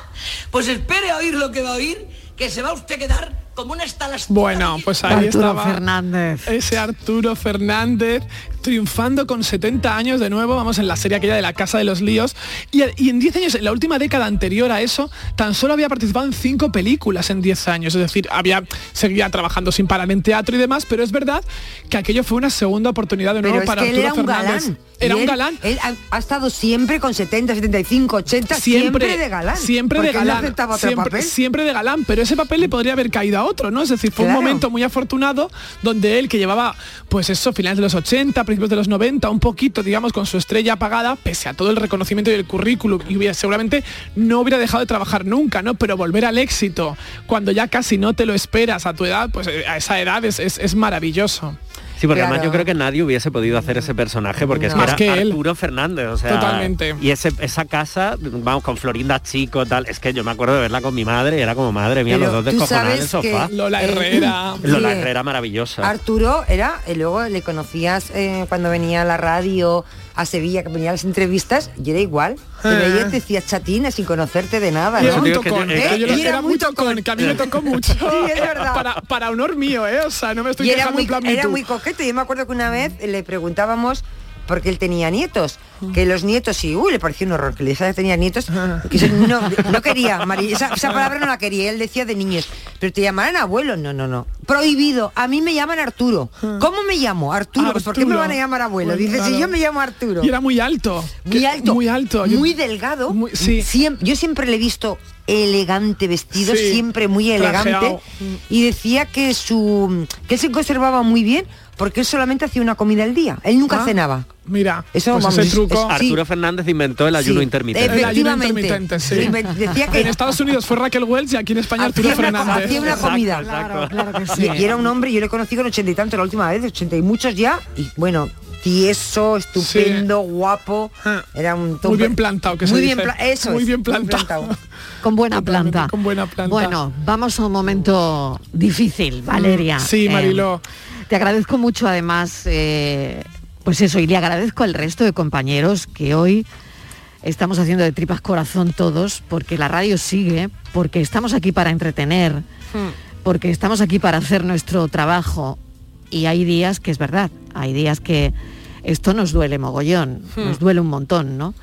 pues espere a oír lo que va a oír, que se va usted a quedar como una estalas. Bueno, pues ahí Arturo estaba Fernández. ese Arturo Fernández triunfando con 70 años de nuevo, vamos en la serie aquella de la Casa de los Líos, y, y en 10 años, en la última década anterior a eso, tan solo había participado en 5 películas en 10 años, es decir, había seguía trabajando sin parar en teatro y demás, pero es verdad que aquello fue una segunda oportunidad de nuevo Pero es para que él Arturo era un Fernández. galán. Era un galán. Él ha, ha estado siempre con 70, 75, 80, siempre, de galán. Siempre de él galán. siempre, papel. siempre de galán, pero ese papel le podría haber caído a otro, ¿no? Es decir, fue Claro. un momento muy afortunado donde él, que llevaba, pues eso, finales de los 80, principios de los 90, un poquito, digamos, con su estrella apagada, pese a todo el reconocimiento y el currículum, y hubiera, seguramente no hubiera dejado de trabajar nunca, ¿no? Pero volver al éxito, cuando ya casi no te lo esperas a tu edad, pues eh, a esa edad es, es- es maravilloso. Sí, porque además yo creo que nadie hubiese podido hacer ese personaje porque es que Más era que él. Arturo Fernández, o sea, Totalmente. Y ese, esa casa, vamos, con Florinda Chico, tal, es que yo me acuerdo de verla con mi madre, y era como madre mía, Pero los dos descojonados en el sofá. Lola eh, Herrera. Lola Herrera maravillosa. Arturo era, y luego le conocías eh, cuando venía a la radio a Sevilla, que venía a las entrevistas, y era igual. Te Eh. veía y te decía chatina sin conocerte de nada. Y era ¿no? muy tocón, ¿Eh? que yo Y era muy tocón, que a mí me tocó mucho. Sí, es verdad. Para, para honor mío, ¿eh? O sea, no me estoy y era muy, en plan Me era muy coqueto. Yo me acuerdo que una vez le preguntábamos porque él tenía nietos, que los nietos, y uy, le pareció un horror que le que tenía nietos, que eso no, no quería, Mari, esa, esa palabra no la quería, él decía de niños, pero te llamarán abuelo, no, no, no, prohibido, a mí me llaman Arturo, ¿cómo me llamo? Arturo, pues ¿por qué me Arturo. van a llamar abuelo? Dice, si yo me llamo Arturo. Y era muy alto. Muy Que- alto. Muy alto. Muy delgado. sí. Siem- yo siempre le he visto elegante vestido, Sí, siempre muy elegante. trajeado. Y decía que su que se conservaba muy bien porque él solamente hacía una comida al día. Él nunca Ah, cenaba. Mira, Eso, pues vamos, ese es- truco. es-. Arturo Fernández inventó el ayuno Sí, intermitente. El ayuno Efectivamente. intermitente, sí. Inven- decía que- En Estados Unidos fue Raquel Welch y aquí en España Arturo una, Fernández. hacía una comida. Y, y era un hombre, yo le conocí con ochenta y tanto la última vez, ochenta y muchos ya. Y bueno, tieso, estupendo, guapo. Era un Muy bien plantado, que se Muy bien, dice. eso Muy es, bien plantado. Con buena planta. Con buena planta. Bueno, vamos a un momento difícil, Valeria. Mm, sí, Eh, Mariló. Te agradezco mucho además, eh, pues eso, y le agradezco al resto de compañeros que hoy estamos haciendo de tripas corazón todos, porque la radio sigue, porque estamos aquí para entretener, porque estamos aquí para hacer nuestro trabajo. Y hay días que es verdad, hay días que esto nos duele mogollón, Hmm. nos duele un montón, ¿no?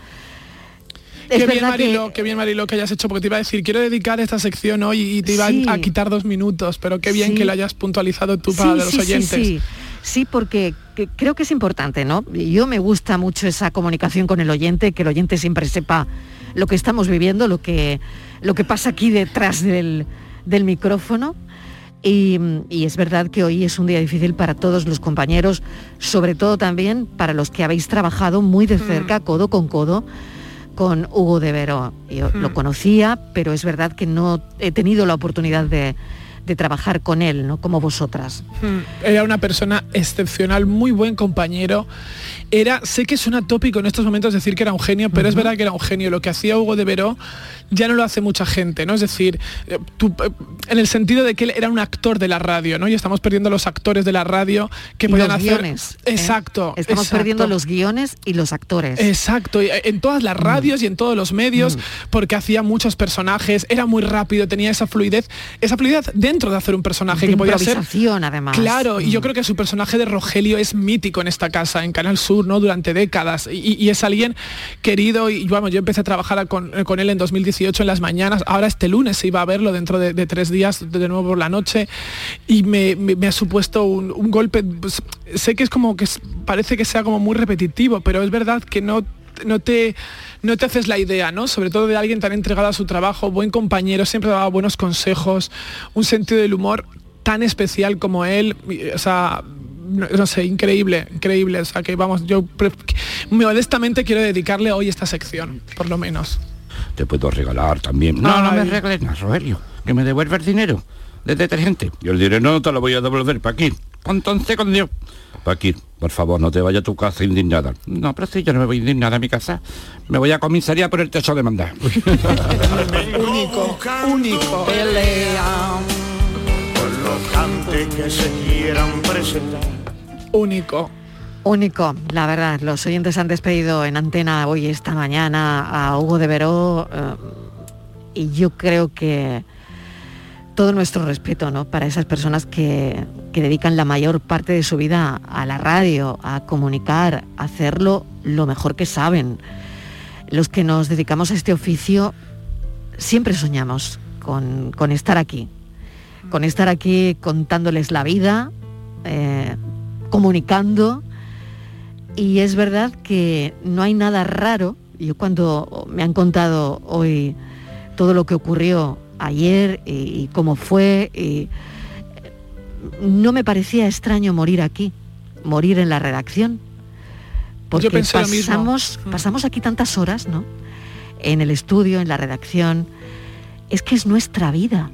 Qué bien, verdad que- Marilo, qué bien, Marilo, que hayas hecho, porque te iba a decir, quiero dedicar esta sección hoy y te iba Sí. a quitar dos minutos, pero qué bien Sí. que lo hayas puntualizado tú para los oyentes. Sí, porque que- creo que es importante, ¿no? Yo me gusta mucho esa comunicación con el oyente, que el oyente siempre sepa lo que estamos viviendo, lo que, lo que pasa aquí detrás del, del micrófono. Y, y es verdad que hoy es un día difícil para todos los compañeros, sobre todo también para los que habéis trabajado muy de cerca, codo con codo, con Hugo de Vero. Yo Mm. lo conocía, pero es verdad que no he tenido la oportunidad de, de trabajar con él, ¿no? Como vosotras. Mm, Era una persona excepcional, muy buen compañero. Era, sé que suena tópico en estos momentos decir que era un genio, pero es verdad que era un genio. Lo que hacía Hugo de Veró ya no lo hace mucha gente, ¿no? Es decir, eh, tú, eh, en el sentido de que él era un actor de la radio, ¿no? Y estamos perdiendo los actores de la radio que podían los hacer. guiones, ¿eh? Exacto. Estamos exacto. perdiendo los guiones y los actores. Exacto, y en todas las radios y en todos los medios, porque hacía muchos personajes, era muy rápido, tenía esa fluidez, esa fluidez dentro de hacer un personaje De que podía ser. además. Claro, y yo creo que su personaje de Rogelio es mítico en esta casa, en Canal Sur, Durante décadas. Y, es alguien querido, y vamos, yo empecé a trabajar con, con él en 2018 en las mañanas, ahora este lunes se iba a verlo dentro de, tres días, de nuevo por la noche, y me, ha supuesto un, golpe, pues, sé que es como que parece que sea como muy repetitivo, pero es verdad que no no te, no te haces la idea, ¿no? Sobre todo de alguien tan entregado a su trabajo, buen compañero, siempre daba buenos consejos, un sentido del humor tan especial como él, o sea, no, sé, increíble, increíble. O sea que vamos, yo modestamente quiero dedicarle hoy esta sección, por lo menos. Te puedo regalar también. No, no me regales nada, Rogelio. Que me devuelva el dinero de detergente. Yo el dinero no te lo voy a devolver, Paquín. Entonces con Dios. Paquín, por favor, no te vayas a tu casa indignada. No, pero si yo no me voy indignada a mi casa. Me voy a comisaría por el techo de mandar. único, único. Que se quieran presentar. Único. Único, la verdad. Los oyentes han despedido en antena hoy, esta mañana, a Hugo de Veró. eh, y yo creo que todo nuestro respeto ¿no? para esas personas que, que dedican la mayor parte de su vida a la radio, a comunicar, a hacerlo lo mejor que saben. Los que nos dedicamos a este oficio siempre soñamos con, con estar aquí, con estar aquí contándoles la vida, eh, comunicando. Y es verdad que no hay nada raro. Yo cuando me han contado hoy todo lo que ocurrió ayer y, y cómo fue, y no me parecía extraño morir aquí, morir en la redacción. Porque pensé lo mismo. pasamos, pasamos aquí tantas horas, ¿no? En el estudio, en la redacción. Es que es nuestra vida.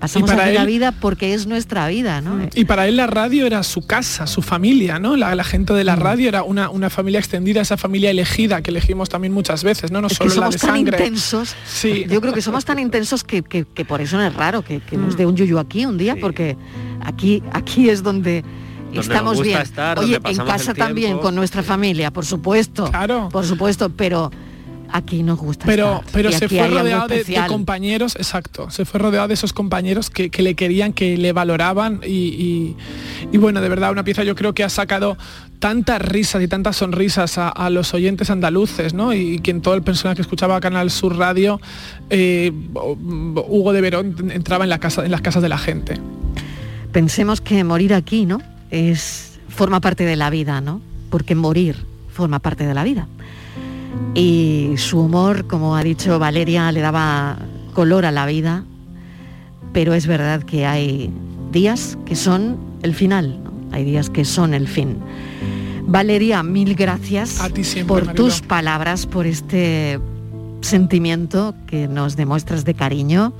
Pasamos para aquí la vida porque es nuestra vida, ¿no? Y para él la radio era su casa, su familia, ¿no? La, la gente de Mm. la radio era una, una familia extendida, esa familia elegida que elegimos también muchas veces, ¿no? No Es que solo la somos de tan sangre. intensos. Sí. Yo creo que somos tan intensos que, que- que por eso no es raro que, que nos dé un yuyu aquí un día, porque aquí, aquí es donde, estamos bien. estar, Oye, donde en casa el también, con nuestra familia, por supuesto. Claro. Por supuesto, pero aquí nos gusta Pero, estar. pero Y se fue rodeado de, compañeros, exacto, se fue rodeado de esos compañeros que, que le querían, que le valoraban y, y- y bueno, de verdad, una pieza yo creo que ha sacado tantas risas y tantas sonrisas a, a los oyentes andaluces, ¿no? Y quien todo el personal que escuchaba Canal Sur Radio, eh, Hugo de Verón entraba en, la casa, en las casas de la gente. Pensemos que morir aquí, ¿no? Es forma parte de la vida, ¿no? Porque morir forma parte de la vida. Y su humor, como ha dicho Valeria, le daba color a la vida, pero es verdad que hay días que son el final, ¿no? hay días que son el fin. Valeria, mil gracias por Marilo. tus palabras, por este sentimiento que nos demuestras de cariño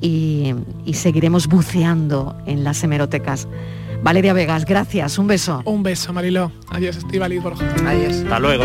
y, y seguiremos buceando en las hemerotecas. Valeria Vegas, gracias, un beso. Un beso, Mariló. Adiós, Estíbaliz Borja. Adiós. Hasta luego.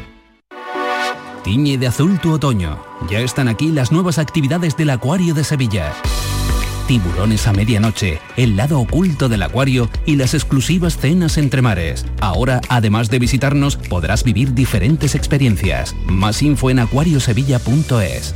Tiñe de azul tu otoño. Ya están aquí las nuevas actividades del Acuario de Sevilla. Tiburones a medianoche, el lado oculto del acuario y las exclusivas cenas entre mares. Ahora, además de visitarnos, podrás vivir diferentes experiencias. Más info en acuariosevilla.es.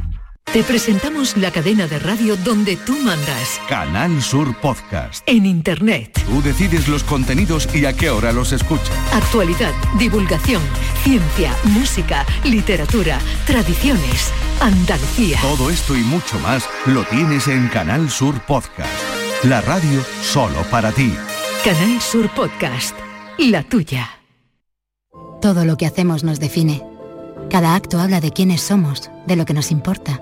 Te presentamos la cadena de radio donde tú mandas. Canal Sur Podcast. En Internet. Tú decides los contenidos y a qué hora los escuchas. Actualidad, divulgación, ciencia, música, literatura, tradiciones, Andalucía. Todo esto y mucho más lo tienes en Canal Sur Podcast. La radio solo para ti. Canal Sur Podcast. La tuya. Todo lo que hacemos nos define. Cada acto habla de quiénes somos, de lo que nos importa.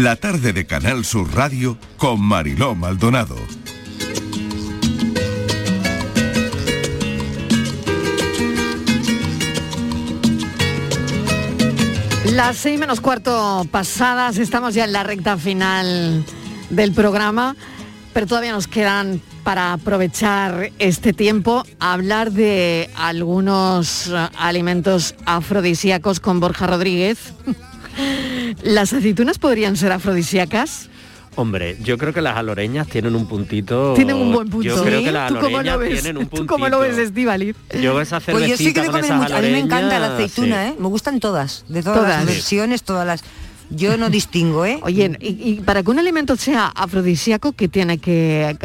La tarde de Canal Sur Radio con Mariló Maldonado. Las seis menos cuarto pasadas, estamos ya en la recta final del programa, pero todavía nos quedan para aprovechar este tiempo hablar de algunos eh, alimentos afrodisíacos con Borja Rodríguez. ¿Las aceitunas podrían ser afrodisíacas? Hombre, yo creo que las aloreñas tienen un puntito. Tienen un buen punto. Yo creo que las ¿Tú cómo aloreñas lo ves? tienen un ¿Tú puntito. cómo lo ves, Estíbaliz? Yo esa Pues yo sí que cervecita con esas mucho. A mí me encanta la aceituna, sí. ¿eh? Me gustan todas, de todas, Todas. las versiones, todas las. Yo no distingo, ¿eh? Oye, y, y para que un alimento sea afrodisíaco, ¿qué tiene que,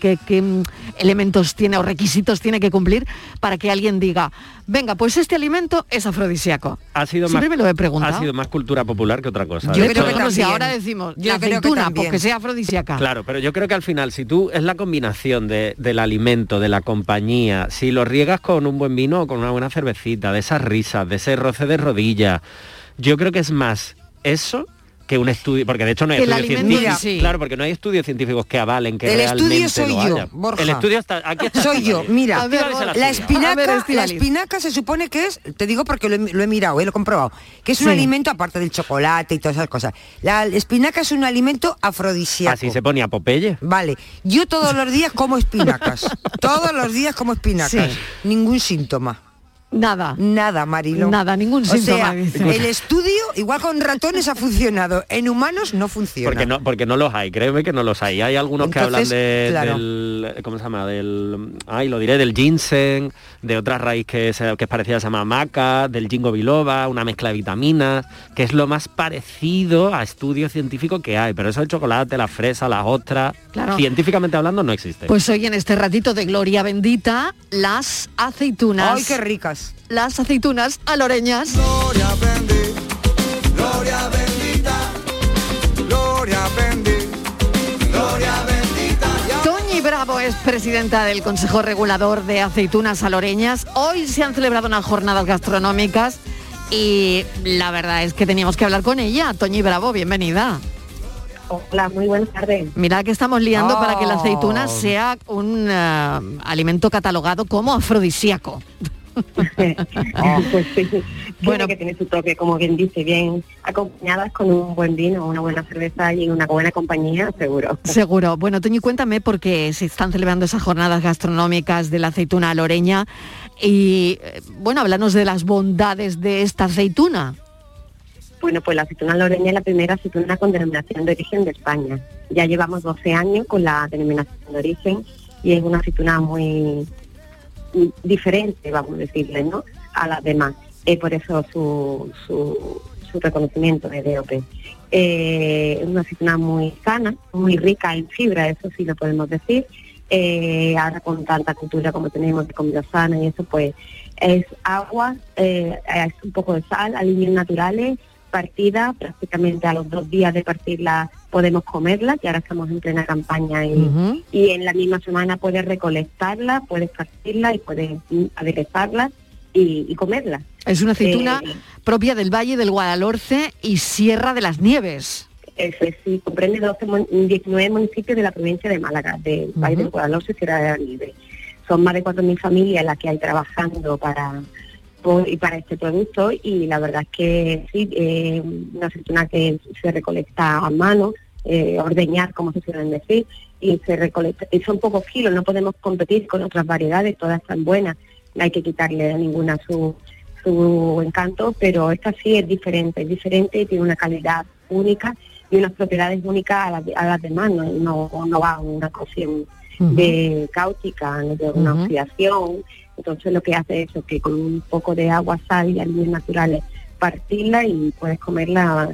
qué- qué, mm, elementos tiene o requisitos tiene que cumplir para que alguien diga, venga, pues este alimento es afrodisíaco? Ha sido Siempre más, me lo he preguntado. Ha sido más cultura popular que otra cosa. Yo De creo hecho- que si ahora decimos Yo la creo aceituna, pues que sea afrodisíaca. Claro, pero yo creo que al final, si tú es la combinación de- del alimento, de la compañía, si lo riegas con un buen vino o con una buena cervecita, de esas risas, de ese roce de rodilla, yo creo que es más eso que un estudio, porque de hecho no hay estudios científicos. sí. Claro, porque no hay estudios científicos que avalen que El realmente estudio soy lo yo, haya. Borja. El estudio está aquí está Soy yo, mira, A ver, Borja. la A ver, espinaca, la espinaca se supone que es, te digo porque lo he, lo he mirado, eh, lo he comprobado, que es un alimento aparte del chocolate y todas esas cosas. La espinaca es un alimento afrodisíaco. Así se ponía Popeye. Vale, yo todos los días como espinacas. todos los días como espinacas. Sí. Ningún síntoma. Nada. Nada, Marilo. Nada, ningún o síntoma, Sea, el estudio, igual con ratones ha funcionado. En humanos no funciona. Porque no, porque no los hay, créeme que no los hay. Hay algunos que hablan de, claro. del, ¿cómo se llama? Del, ay, lo diré, del ginseng, de otra raíz que, se- que es parecida, se llama maca, del ginkgo biloba, una mezcla de vitaminas, que es lo más parecido a estudios científicos que hay. Pero eso el chocolate, la fresa, las ostras, Claro. científicamente hablando no existe. Pues hoy en este ratito de gloria bendita, las aceitunas. ¡Ay, qué ricas! Las aceitunas aloreñas. Gloria bendita, es presidenta del Consejo Regulador de Aceitunas Aloreñas. Hoy se han celebrado unas jornadas gastronómicas y la verdad es que teníamos que hablar con ella. Toñi Bravo, bienvenida. Hola, muy buenas tardes. Mira que estamos liando para que la aceituna Oh. sea un eh, alimento catalogado como afrodisíaco. pues sí, bueno, que tiene su toque, como bien dice, bien acompañadas con un buen vino, una buena cerveza y una buena compañía, seguro. Seguro. Bueno, Toño, cuéntame porque se están celebrando esas jornadas gastronómicas de la aceituna loreña y, eh, bueno, háblanos de las bondades de esta aceituna. Bueno, pues la aceituna loreña es la primera aceituna con denominación de origen de España. Ya llevamos 12 años con la denominación de origen y es una aceituna muy diferente, vamos a decirle, ¿no? A las demás. Por eso su, su, su reconocimiento de DOP. Eh, es una aceituna muy sana, muy rica en fibra, eso sí lo podemos decir. Eh, ahora con tanta cultura como tenemos de comida sana y eso, pues es agua, eh, es un poco de sal, aliños naturales, partida, prácticamente a los dos días de partirla podemos comerla, que ahora estamos en plena campaña y, y en la misma semana puedes recolectarla, puedes partirla y puedes mm, aderezarla y, y comerla. Es una aceituna Eh, propia del Valle del Guadalhorce y Sierra de las Nieves. Sí, comprende 12 mun- 19 municipios de la provincia de Málaga, del Valle del Guadalhorce y Sierra de la Nieve. Son más de 4.000 familias las que hay trabajando para y para este producto y la verdad es que sí, eh, una aceituna que se recolecta a mano, eh, ordeñar como se suelen decir, y se recolecta, y son pocos kilos, no podemos competir con otras variedades, todas están buenas, no hay que quitarle a ninguna su, su encanto, pero esta sí es diferente, es diferente y tiene una calidad única y unas propiedades únicas a las, a las demás, no, no, no va a una cocción de cáustica, no de una Ujú. oxidación, entonces lo que hace es eso, que con un poco de agua, sal y alimentos naturales, partirla y puedes comerla,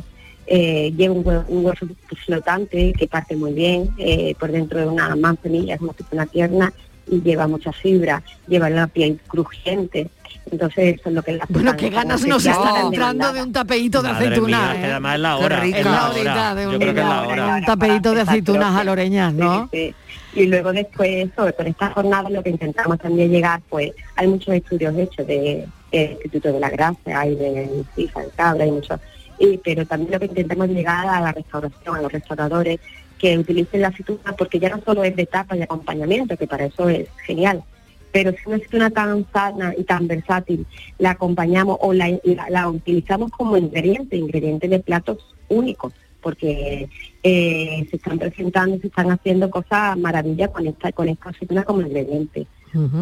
eh, lleva un, hue- un hueso flotante que parte muy bien, eh, por dentro de una manzanilla, es una una tierna y lleva mucha fibra, lleva la piel crujiente, entonces eso es lo que la Bueno, qué ganas nos están entrando de un tapeíto de Madre aceituna. mía, ¿eh? además es la hora. Es la la hora. horita de Yo un, creo que es la hora. un tapeíto de aceitunas aloreñas, ¿no? Sí, sí. Y luego después, sobre con esta jornada lo que intentamos también llegar, pues hay muchos estudios hechos de, Instituto de la Gracia, hay de FIFA, de Cabra, hay muchos, y, pero también lo que intentamos llegar a la restauración, a los restauradores que utilicen la aceituna, porque ya no solo es de tapa y acompañamiento, que para eso es genial, pero si una aceituna tan sana y tan versátil la acompañamos o la- la utilizamos como ingrediente, ingrediente de platos únicos, porque eh, se están presentando, se están haciendo cosas maravillas con esta, con esta aceituna como ingrediente.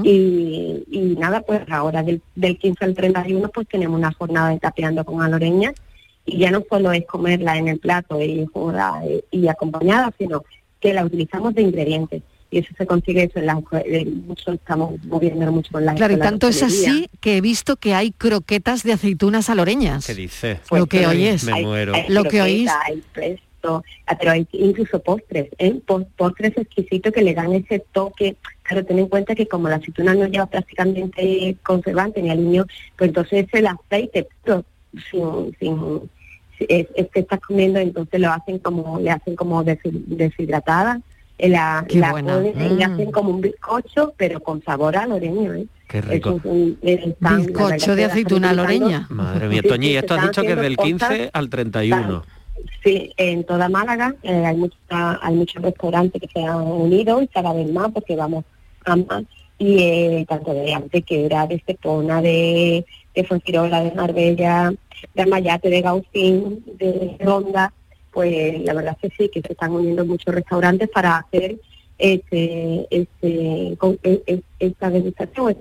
Y, y nada, pues ahora del, del 15 al 31 pues tenemos una jornada de tapeando con aloreña y ya no solo es comerla en el plato y, joda, eh, y acompañada, sino que la utilizamos de ingrediente. Y eso se consigue eso en las mucho estamos moviendo mucho con la Claro, y tanto es así que he visto que hay croquetas de aceitunas aloreñas. ¿Qué dice? Lo que oyes. Me muero. Hay Lo que oís. Pero hay incluso postres, ¿eh? Po- postres exquisitos que le dan ese toque. Claro, ten en cuenta que como la aceituna no lleva prácticamente conservante ni aliño, pues entonces el aceite puro, sin, sin, es, es que estás comiendo, entonces lo hacen como, le hacen como deshid- deshidratada, la, Qué la buena. ponen y hacen como un bizcocho, pero con sabor a loreño, ¿eh? Qué rico. Es un- la Bizcocho de la aceituna loreña. Madre mía, Toñi, sí, esto has dicho que es del haciendo 15 cosas al 31. Sí, en toda Málaga eh, hay, mucha- hay muchos restaurantes que se han unido y cada vez más porque vamos a más. Y eh, tanto de antes que era de Estepona, de, de Fuengirola, de Marbella, de Amayate, de Gaucín, de Ronda, pues la verdad es que sí, que se están uniendo muchos restaurantes para hacer este, este, e- e- esta degustación,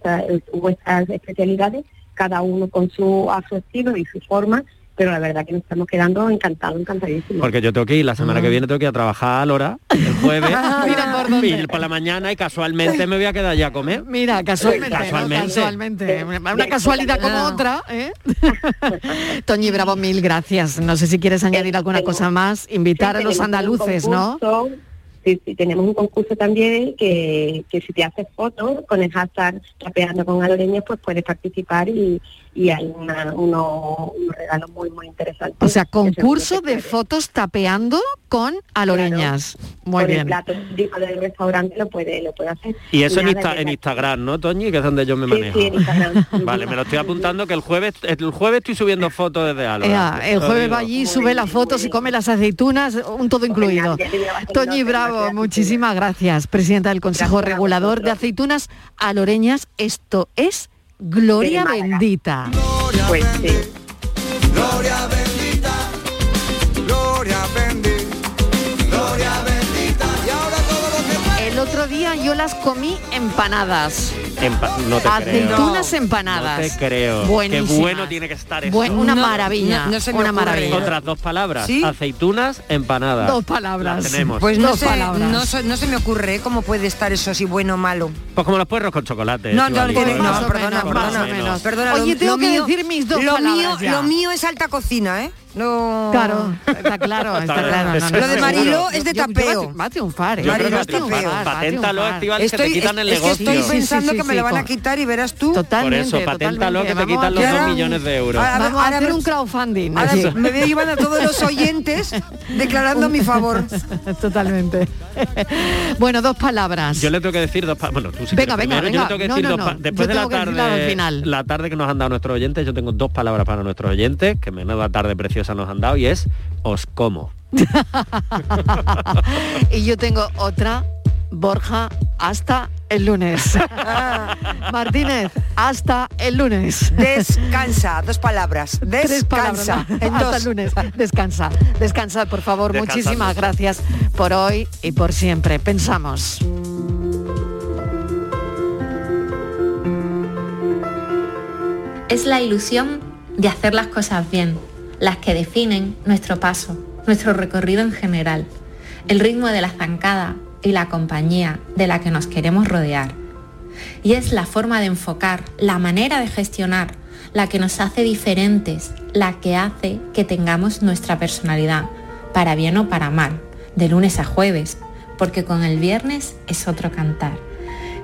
o estas especialidades, cada uno con su a su estilo y su forma, pero la verdad que nos estamos quedando encantados, encantadísimos. Porque yo tengo que ir, la semana que viene tengo que ir a trabajar a Lora, el jueves, Mira por dónde. y por la mañana y casualmente me voy a quedar ya a comer. Mira, casualmente, ¿no? Casualmente. Casualmente. Una casualidad como otra, ¿eh? Toñi Bravo, mil gracias. No sé si quieres añadir alguna cosa más. Invitar a los andaluces, ¿no? Sí, sí, tenemos un concurso también que, que si te haces fotos con el hashtag rapeando con aloreñas, pues puedes participar y, y hay una, uno- unos regalos muy, muy interesantes. O sea, concurso de fotos tapeando con aloreñas. Muy Por el bien. plato del restaurante lo puede, lo puede hacer. Y eso en, Insta- Instagram, ¿no, Toñi? Que es donde yo me Sí, manejo. sí, en Instagram. Vale, me lo estoy apuntando que el jueves, el jueves estoy subiendo fotos desde. Ea, el jueves va allí, sube las fotos y come las aceitunas, un todo incluido. Toñi Bravo, muchísimas gracias, presidenta del Consejo Regulador de Aceitunas Aloreñas. Esto es Gloria. Bendita. Pues sí. Gloria bendita, yo las comí empanadas. Empa- no te Aceitunas creo. empanadas. No te creo. Buenísimas. Qué bueno tiene que estar eso. Buen- una maravilla, no- no se me una maravilla. Otras dos palabras. ¿Sí? Aceitunas, empanadas. Dos palabras. Las tenemos. Pues no Dos sé, palabras. no, so- no se me ocurre cómo puede estar eso si bueno o malo. Pues como los puerros con chocolate. No, no, no, perdona, perdona, perdona, Oye, tengo lo que mío- decir mis dos lo palabras mío, ya. Lo mío es alta cocina, ¿eh? No... Claro, está claro, está claro. no, no, es Lo de. Mariló es de Yo- yo- tapeo. Va a, a triunfar, ¿eh? Yo creo Va que a triunfar, a Paténtalo, triunfar. Estivaliz, que te quitan el es que estoy negocio. Sí, sí, pensando sí, que me sí, lo van a quitar y verás tú. Por Totalmente, eso, paténtalo, que te quitan los a- dos millones de euros. Ahora- Vamos a ahora hacer me- un crowdfunding. Ahora aquí. me veo llevando a todos los oyentes declarando a mi favor. Totalmente. bueno, dos palabras. Yo le tengo que decir dos pa- bueno, tú sí Venga, venga, primero, yo venga. le tengo que decir no, dos después de la que tarde la tarde que nos han dado nuestros oyentes, yo tengo dos palabras para nuestros oyentes, que menuda tarde preciosa nos han dado y es os como. y yo tengo otra, Borja, hasta el lunes. Martínez, hasta el lunes. Descansa, dos palabras. Tres palabras. Descansa. En Hasta dos. el lunes. Descansa. Descansa, por favor. Muchísimas gracias por hoy y por siempre. Pensamos. Es la ilusión de hacer las cosas bien, las que definen nuestro paso, nuestro recorrido en general, el ritmo de la zancada y la compañía de la que nos queremos rodear. Y es la forma de enfocar, la manera de gestionar, la que nos hace diferentes, la que hace que tengamos nuestra personalidad, para bien o para mal, de lunes a jueves, porque con el viernes es otro cantar.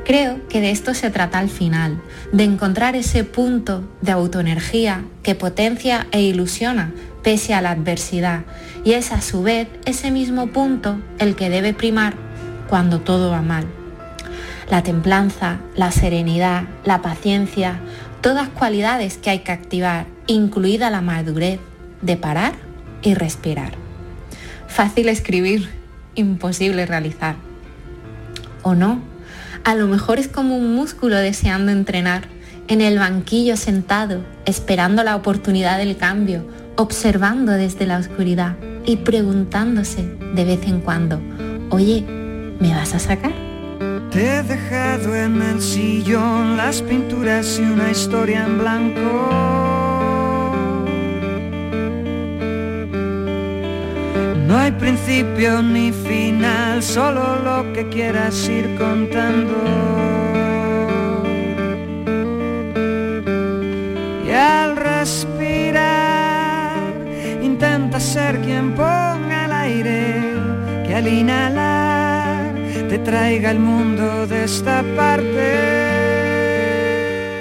Creo que de esto se trata al final, de encontrar ese punto de autoenergía que potencia e ilusiona pese a la adversidad y es a su vez ese mismo punto el que debe primar cuando todo va mal. La templanza, la serenidad, la paciencia, todas cualidades que hay que activar, incluida la madurez de parar y respirar. Fácil escribir, imposible realizar. ¿O no? A lo mejor es como un músculo deseando entrenar, en el banquillo sentado, esperando la oportunidad del cambio, observando desde la oscuridad y preguntándose de vez en cuando, oye, ¿me vas a sacar? Te he dejado en el sillón las pinturas y una historia en blanco. No hay principio ni final, solo lo que quieras ir contando. Y al respirar, intenta ser quien ponga el aire, que al inhalar te traiga el mundo de esta parte.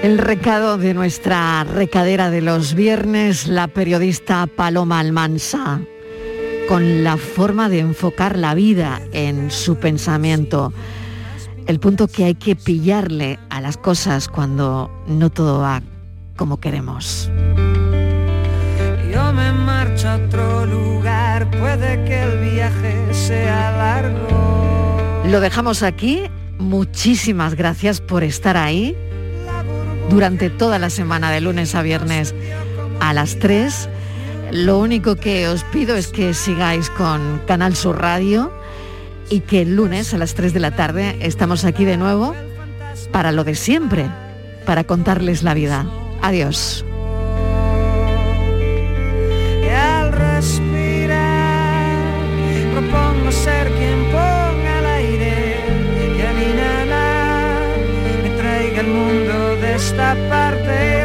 El recado de nuestra recadera de los viernes, la periodista Paloma Almansa, con la forma de enfocar la vida en su pensamiento. El punto que hay que pillarle a las cosas cuando no todo va como queremos. Yo me marcho a otro lugar, puede que el viaje sea largo. Lo dejamos aquí. Muchísimas gracias por estar ahí durante toda la semana de lunes a viernes a las 3. Lo único que os pido es que sigáis con Canal Sur Radio y que el lunes a las 3 de la tarde estamos aquí de nuevo para lo de siempre, para contarles la vida. Adiós. Esta parte